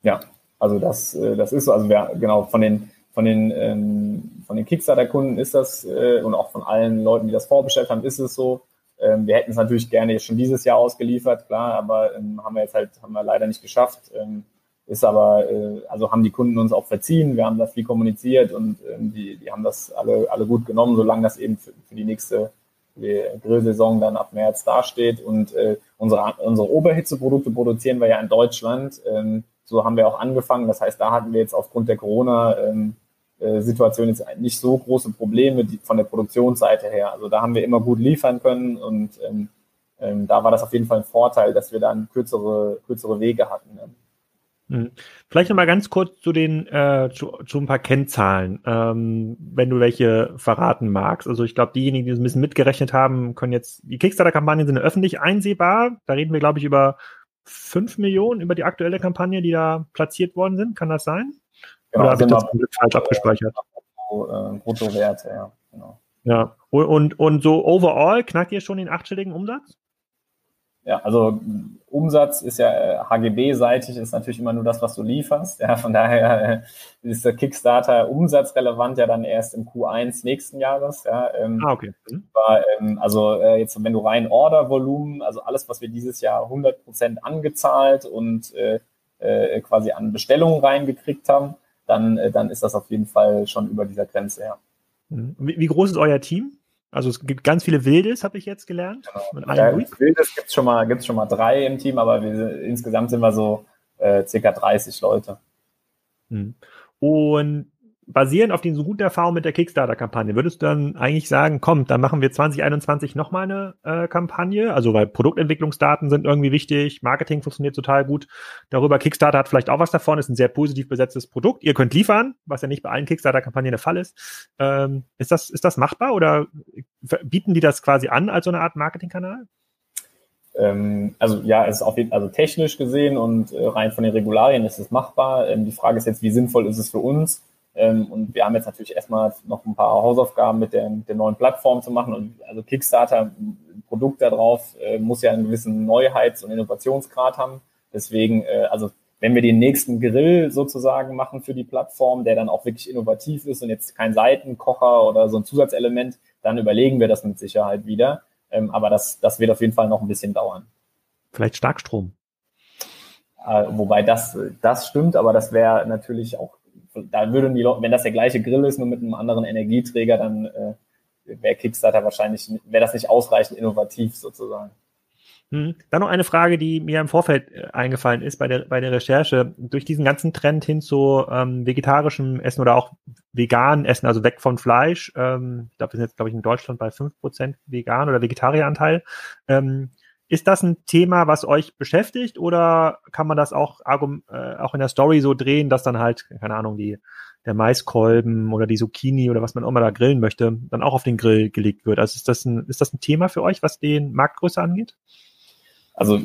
Ja, also das, äh, das ist so. Also wir, genau, von den, von den, ähm, von den Kickstarter-Kunden ist das äh, und auch von allen Leuten, die das vorbestellt haben, ist es so. Ähm, wir hätten es natürlich gerne schon dieses Jahr ausgeliefert, klar, aber ähm, haben wir jetzt halt, haben wir leider nicht geschafft. Ähm, ist aber, äh, also haben die Kunden uns auch verziehen, wir haben das viel kommuniziert und ähm, die, die haben das alle, alle gut genommen, solange das eben für, für die nächste Grillsaison dann ab März dasteht. Und äh, unsere, unsere Oberhitzeprodukte produzieren wir ja in Deutschland. Ähm, so haben wir auch angefangen. Das heißt, da hatten wir jetzt aufgrund der Corona-Situation ähm, äh, jetzt nicht so große Probleme die, von der Produktionsseite her. Also da haben wir immer gut liefern können und ähm, ähm, da war das auf jeden Fall ein Vorteil, dass wir dann kürzere, kürzere Wege hatten. Ne? Mhm. Vielleicht noch mal ganz kurz zu den äh, zu, zu ein paar Kennzahlen, ähm, wenn du welche verraten magst. Also ich glaube, diejenigen, die ein bisschen mitgerechnet haben, können jetzt die Kickstarter-Kampagnen sind öffentlich einsehbar. Da reden wir, glaube ich, über fünf Millionen über die aktuelle Kampagne, die da platziert worden sind. Kann das sein? Genau, Oder habe ich das falsch abgespeichert? Brutto, äh, Bruttowerte, ja. Genau. Ja, und, und, und so overall knackt ihr schon den achtstelligen Umsatz? Ja, also Umsatz ist ja HGB-seitig, äh, ist natürlich immer nur das, was du lieferst. Ja, von daher äh, ist der Kickstarter umsatzrelevant ja dann erst im Q1 nächsten Jahres. Ja, ähm, ah, okay. Mhm. Aber, ähm, also äh, jetzt, wenn du rein Ordervolumen, also alles, was wir dieses Jahr 100 Prozent angezahlt und äh, äh, quasi an Bestellungen reingekriegt haben, dann, äh, dann ist das auf jeden Fall schon über dieser Grenze, ja. Mhm. Wie, wie groß ist euer Team? Also es gibt ganz viele Wildes, habe ich jetzt gelernt. Genau. Ja, Wildes gibt es schon, mal, gibt's schon mal drei im Team, aber wir, insgesamt sind wir so äh, circa 30 Leute. Hm. Und basierend auf den so guten Erfahrungen mit der Kickstarter-Kampagne, würdest du dann eigentlich sagen, komm, dann machen wir 2021 nochmal eine äh, Kampagne? Also weil Produktentwicklungsdaten sind irgendwie wichtig, Marketing funktioniert total gut. Darüber Kickstarter hat vielleicht auch was davon, ist ein sehr positiv besetztes Produkt. Ihr könnt liefern, was ja nicht bei allen Kickstarter-Kampagnen der Fall ist. Ähm, ist, das, ist das machbar oder bieten die das quasi an als so eine Art Marketingkanal? Ähm, also ja, es ist auf jeden also technisch gesehen und äh, rein von den Regularien ist es machbar. Ähm, die Frage ist jetzt, wie sinnvoll ist es für uns? Ähm, und wir haben jetzt natürlich erstmal noch ein paar Hausaufgaben mit der, der neuen Plattform zu machen. Und also Kickstarter, Produkt darauf, äh, muss ja einen gewissen Neuheits- und Innovationsgrad haben. Deswegen, äh, also wenn wir den nächsten Grill sozusagen machen für die Plattform, der dann auch wirklich innovativ ist und jetzt kein Seitenkocher oder so ein Zusatzelement, dann überlegen wir das mit Sicherheit wieder. Ähm, aber das, das wird auf jeden Fall noch ein bisschen dauern. Vielleicht Starkstrom. Äh, wobei das, das stimmt, aber das wäre natürlich auch da würden die Leute, wenn das der gleiche Grill ist, nur mit einem anderen Energieträger, dann äh, wäre Kickstarter wahrscheinlich, wäre das nicht ausreichend innovativ sozusagen. Hm. Dann noch eine Frage, die mir im Vorfeld äh, eingefallen ist bei der, bei der Recherche. Durch diesen ganzen Trend hin zu ähm, vegetarischem Essen oder auch veganen Essen, also weg von Fleisch, ähm, ich glaube, wir sind jetzt, glaube ich, in Deutschland bei fünf Prozent vegan oder Vegetarieranteil. Ähm, ist das ein Thema, was euch beschäftigt oder kann man das auch, äh, auch in der Story so drehen, dass dann halt, keine Ahnung, die, der Maiskolben oder die Zucchini oder was man immer da grillen möchte, dann auch auf den Grill gelegt wird? Also ist das ein, ist das ein Thema für euch, was den Marktgröße angeht? Also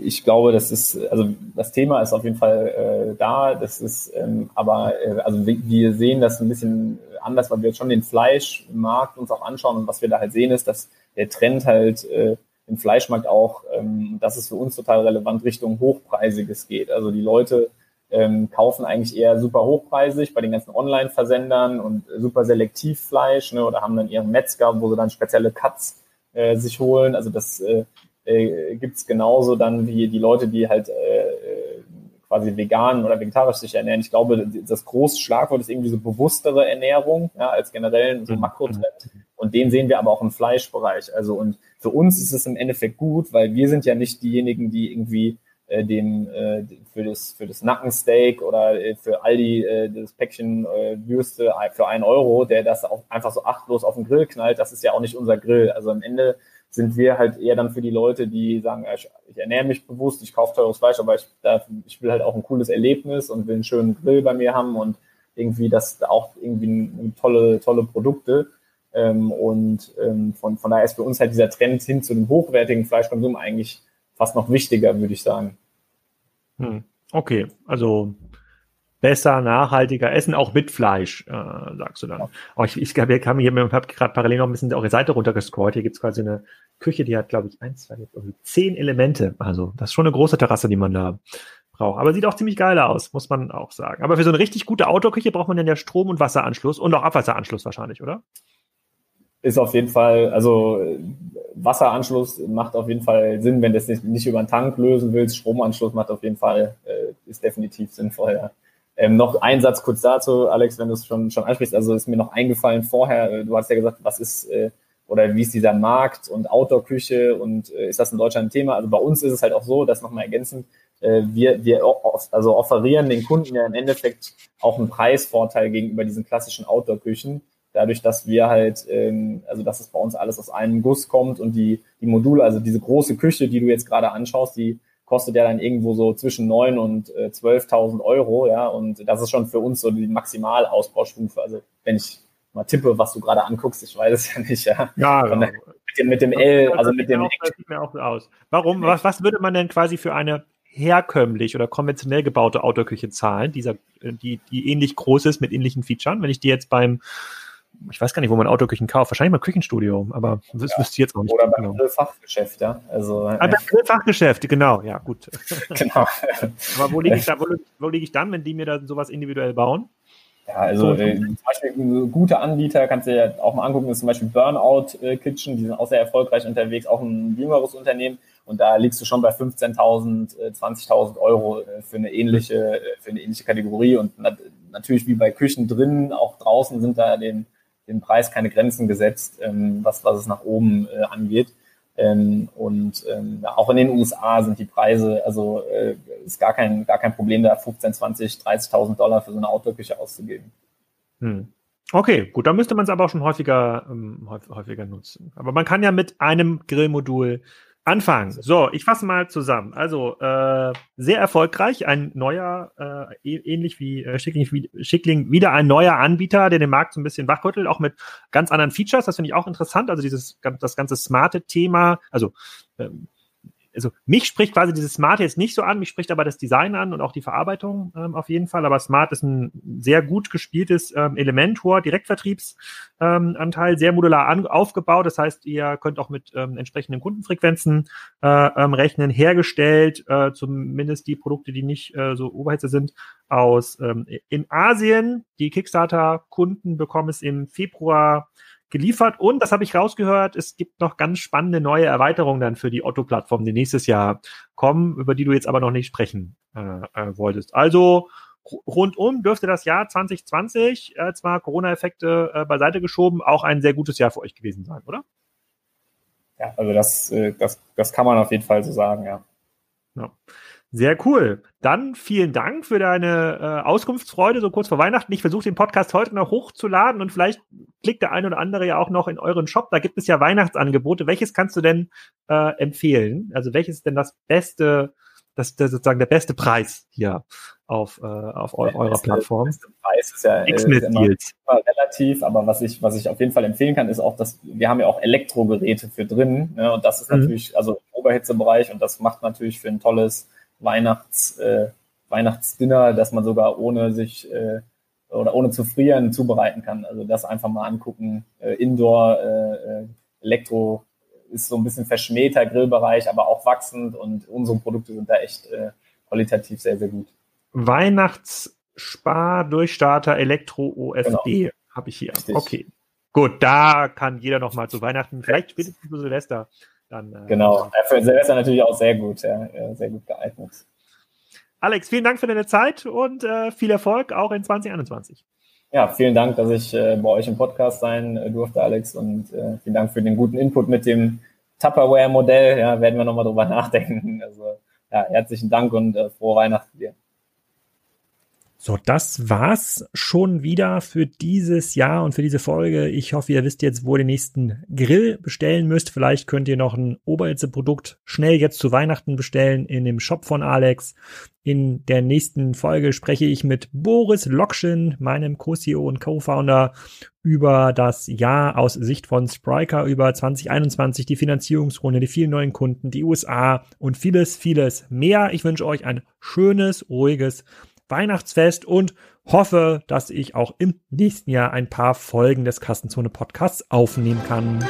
ich glaube, das ist, also das Thema ist auf jeden Fall äh, da. Das ist, ähm, aber äh, also wir sehen das ein bisschen anders, weil wir jetzt schon den Fleischmarkt uns auch anschauen und was wir da halt sehen ist, dass der Trend halt äh, im Fleischmarkt auch, ähm, das ist für uns total relevant, Richtung Hochpreisiges geht. Also die Leute ähm, kaufen eigentlich eher super hochpreisig bei den ganzen Online-Versendern und super selektiv Fleisch ne, oder haben dann ihren Metzger, wo sie dann spezielle Cuts äh, sich holen. Also das äh, äh, gibt genauso dann wie die Leute, die halt äh, quasi vegan oder vegetarisch sich ernähren. Ich glaube, das große Schlagwort ist irgendwie so bewusstere Ernährung, ja, als generell so mhm. Makrotrend. Und den sehen wir aber auch im Fleischbereich. Also und für uns ist es im Endeffekt gut, weil wir sind ja nicht diejenigen, die irgendwie äh, dem äh, für das für das Nackensteak oder äh, für Aldi äh, das Päckchen äh, Würste für einen Euro, der das auch einfach so achtlos auf den Grill knallt. Das ist ja auch nicht unser Grill. Also am Ende sind wir halt eher dann für die Leute, die sagen, ich, ich ernähre mich bewusst, ich kaufe teures Fleisch, aber ich, da, ich will halt auch ein cooles Erlebnis und will einen schönen Grill bei mir haben und irgendwie das auch irgendwie tolle tolle Produkte. Ähm, und ähm, von, von daher ist für uns halt dieser Trend hin zu dem hochwertigen Fleischkonsum eigentlich fast noch wichtiger, würde ich sagen. Hm. Okay, also besser, nachhaltiger essen, auch mit Fleisch, äh, sagst du dann. Ja. Oh, ich, ich ich habe gerade parallel noch ein bisschen eure Seite runtergescrollt. Hier gibt's quasi eine Küche, die hat, glaube ich, eins, zwei, zehn Elemente. Also das ist schon eine große Terrasse, die man da braucht. Aber sieht auch ziemlich geil aus, muss man auch sagen. Aber für so eine richtig gute Outdoor-Küche braucht man dann ja Strom- und Wasseranschluss und auch Abwasseranschluss wahrscheinlich, oder? Ist auf jeden Fall, also Wasseranschluss macht auf jeden Fall Sinn, wenn du es nicht, nicht über einen Tank lösen willst. Stromanschluss macht auf jeden Fall, äh, ist definitiv sinnvoll, ja. Ähm, noch ein Satz kurz dazu, Alex, wenn du es schon, schon ansprichst. Also ist mir noch eingefallen vorher, äh, du hast ja gesagt, was ist äh, oder wie ist dieser Markt und Outdoor-Küche und äh, ist das in Deutschland ein Thema? Also bei uns ist es halt auch so, das nochmal ergänzend, äh, wir, wir also offerieren den Kunden ja im Endeffekt auch einen Preisvorteil gegenüber diesen klassischen Outdoor-Küchen, dadurch, dass wir halt, ähm, also dass es bei uns alles aus einem Guss kommt und die, die Module, also diese große Küche, die du jetzt gerade anschaust, die kostet ja dann irgendwo so zwischen neun und äh, 12.000 Euro, ja, und das ist schon für uns so die Maximalausbaustufe. Also wenn ich mal tippe, was du gerade anguckst, ich weiß es ja nicht, ja. Ja, genau. mit, dem, mit dem L, also mit dem. Das sieht mir auch so aus. Warum? Was, was würde man denn quasi für eine herkömmlich oder konventionell gebaute Autoküche zahlen, dieser, die, die ähnlich groß ist mit ähnlichen Features? Wenn ich die jetzt beim ich weiß gar nicht, wo man Autoküchen kauft. Wahrscheinlich mal Küchenstudio, aber das ja. wüsste ich jetzt auch nicht. Oder beim genau. Fachgeschäft, ja. Also, ah, beim Fachgeschäft, genau, ja, gut. (laughs) genau. aber wo liege ich da, wo, (laughs) wo liege ich dann, wenn die mir da sowas individuell bauen? Ja, also äh, zum Beispiel gute Anbieter kannst du ja auch mal angucken, ist zum Beispiel Burnout äh, Kitchen, die sind auch sehr erfolgreich unterwegs, auch ein jüngeres Unternehmen und da liegst du schon bei 15.000, äh, 20.000 Euro äh, für eine ähnliche, äh, für eine ähnliche Kategorie und nat natürlich wie bei Küchen drin, auch draußen sind da den dem Preis keine Grenzen gesetzt, ähm, was, was es nach oben äh, angeht. Ähm, und ähm, auch in den USA sind die Preise, also äh, ist gar kein, gar kein Problem, da 15, 20, 30.000 Dollar für so eine Outdoor-Küche auszugeben. Hm. Okay, gut, dann müsste man es aber auch schon häufiger, ähm, häufiger nutzen. Aber man kann ja mit einem Grillmodul Anfang. So, ich fasse mal zusammen. Also äh, sehr erfolgreich, ein neuer, äh, ähnlich wie äh, Schickling, Schickling, wieder ein neuer Anbieter, der den Markt so ein bisschen wachrüttelt, auch mit ganz anderen Features. Das finde ich auch interessant. Also dieses das ganze smarte Thema, also ähm, also mich spricht quasi dieses Smart jetzt nicht so an, mich spricht aber das Design an und auch die Verarbeitung ähm, auf jeden Fall. Aber Smart ist ein sehr gut gespieltes ähm, Element, hoher Direktvertriebsanteil, ähm, sehr modular an, aufgebaut. Das heißt, ihr könnt auch mit ähm, entsprechenden Kundenfrequenzen äh, ähm, rechnen, hergestellt, äh, zumindest die Produkte, die nicht äh, so Oberhitze sind, aus ähm, in Asien. Die Kickstarter-Kunden bekommen es im Februar geliefert. Und, das habe ich rausgehört, es gibt noch ganz spannende neue Erweiterungen dann für die Otto-Plattform, die nächstes Jahr kommen, über die du jetzt aber noch nicht sprechen äh, äh, wolltest. Also rundum dürfte das Jahr 2020, äh, zwar Corona-Effekte äh, beiseite geschoben, auch ein sehr gutes Jahr für euch gewesen sein, oder? Ja, also das, äh, das, das kann man auf jeden Fall so sagen, ja. ja. Sehr cool. Dann vielen Dank für deine äh, Auskunftsfreude so kurz vor Weihnachten. Ich versuche den Podcast heute noch hochzuladen und vielleicht klickt der eine oder andere ja auch noch in euren Shop. Da gibt es ja Weihnachtsangebote. Welches kannst du denn äh, empfehlen? Also welches ist denn das beste, das, das sozusagen der beste Preis hier auf, äh, auf eu eurer Plattform? Der beste Preis ist ja, äh, ist immer relativ, aber was ich, was ich auf jeden Fall empfehlen kann, ist auch, dass wir haben ja auch Elektrogeräte für drin. Ne? Und das ist mhm. natürlich, also im Oberhitzebereich und das macht natürlich für ein tolles Weihnachts, äh, Weihnachtsdinner, dass man sogar ohne sich äh, oder ohne zu frieren zubereiten kann. Also das einfach mal angucken. Äh, Indoor, äh, äh, Elektro ist so ein bisschen verschmähter Grillbereich, aber auch wachsend und unsere Produkte sind da echt äh, qualitativ sehr, sehr gut. Weihnachtsspar-Durchstarter Elektro OFD genau. habe ich hier. Richtig. Okay. Gut, da kann jeder noch mal zu Weihnachten, vielleicht spätestens zu Silvester, dann, äh, genau, für Silvester natürlich auch sehr gut, ja, sehr gut geeignet. Alex, vielen Dank für deine Zeit und äh, viel Erfolg auch in 2021. Ja, vielen Dank, dass ich äh, bei euch im Podcast sein äh, durfte, Alex, und äh, vielen Dank für den guten Input mit dem Tupperware-Modell. Ja, werden wir nochmal drüber (laughs) nachdenken. Also ja, herzlichen Dank und äh, frohe Weihnachten dir. So, das war's schon wieder für dieses Jahr und für diese Folge. Ich hoffe, ihr wisst jetzt, wo ihr den nächsten Grill bestellen müsst. Vielleicht könnt ihr noch ein Oberhitze-Produkt schnell jetzt zu Weihnachten bestellen in dem Shop von Alex. In der nächsten Folge spreche ich mit Boris Lokschin, meinem Co-CEO und Co-Founder, über das Jahr aus Sicht von Spriker, über 2021, die Finanzierungsrunde, die vielen neuen Kunden, die USA und vieles, vieles mehr. Ich wünsche euch ein schönes, ruhiges Weihnachtsfest und hoffe, dass ich auch im nächsten Jahr ein paar Folgen des Kassenzone Podcasts aufnehmen kann.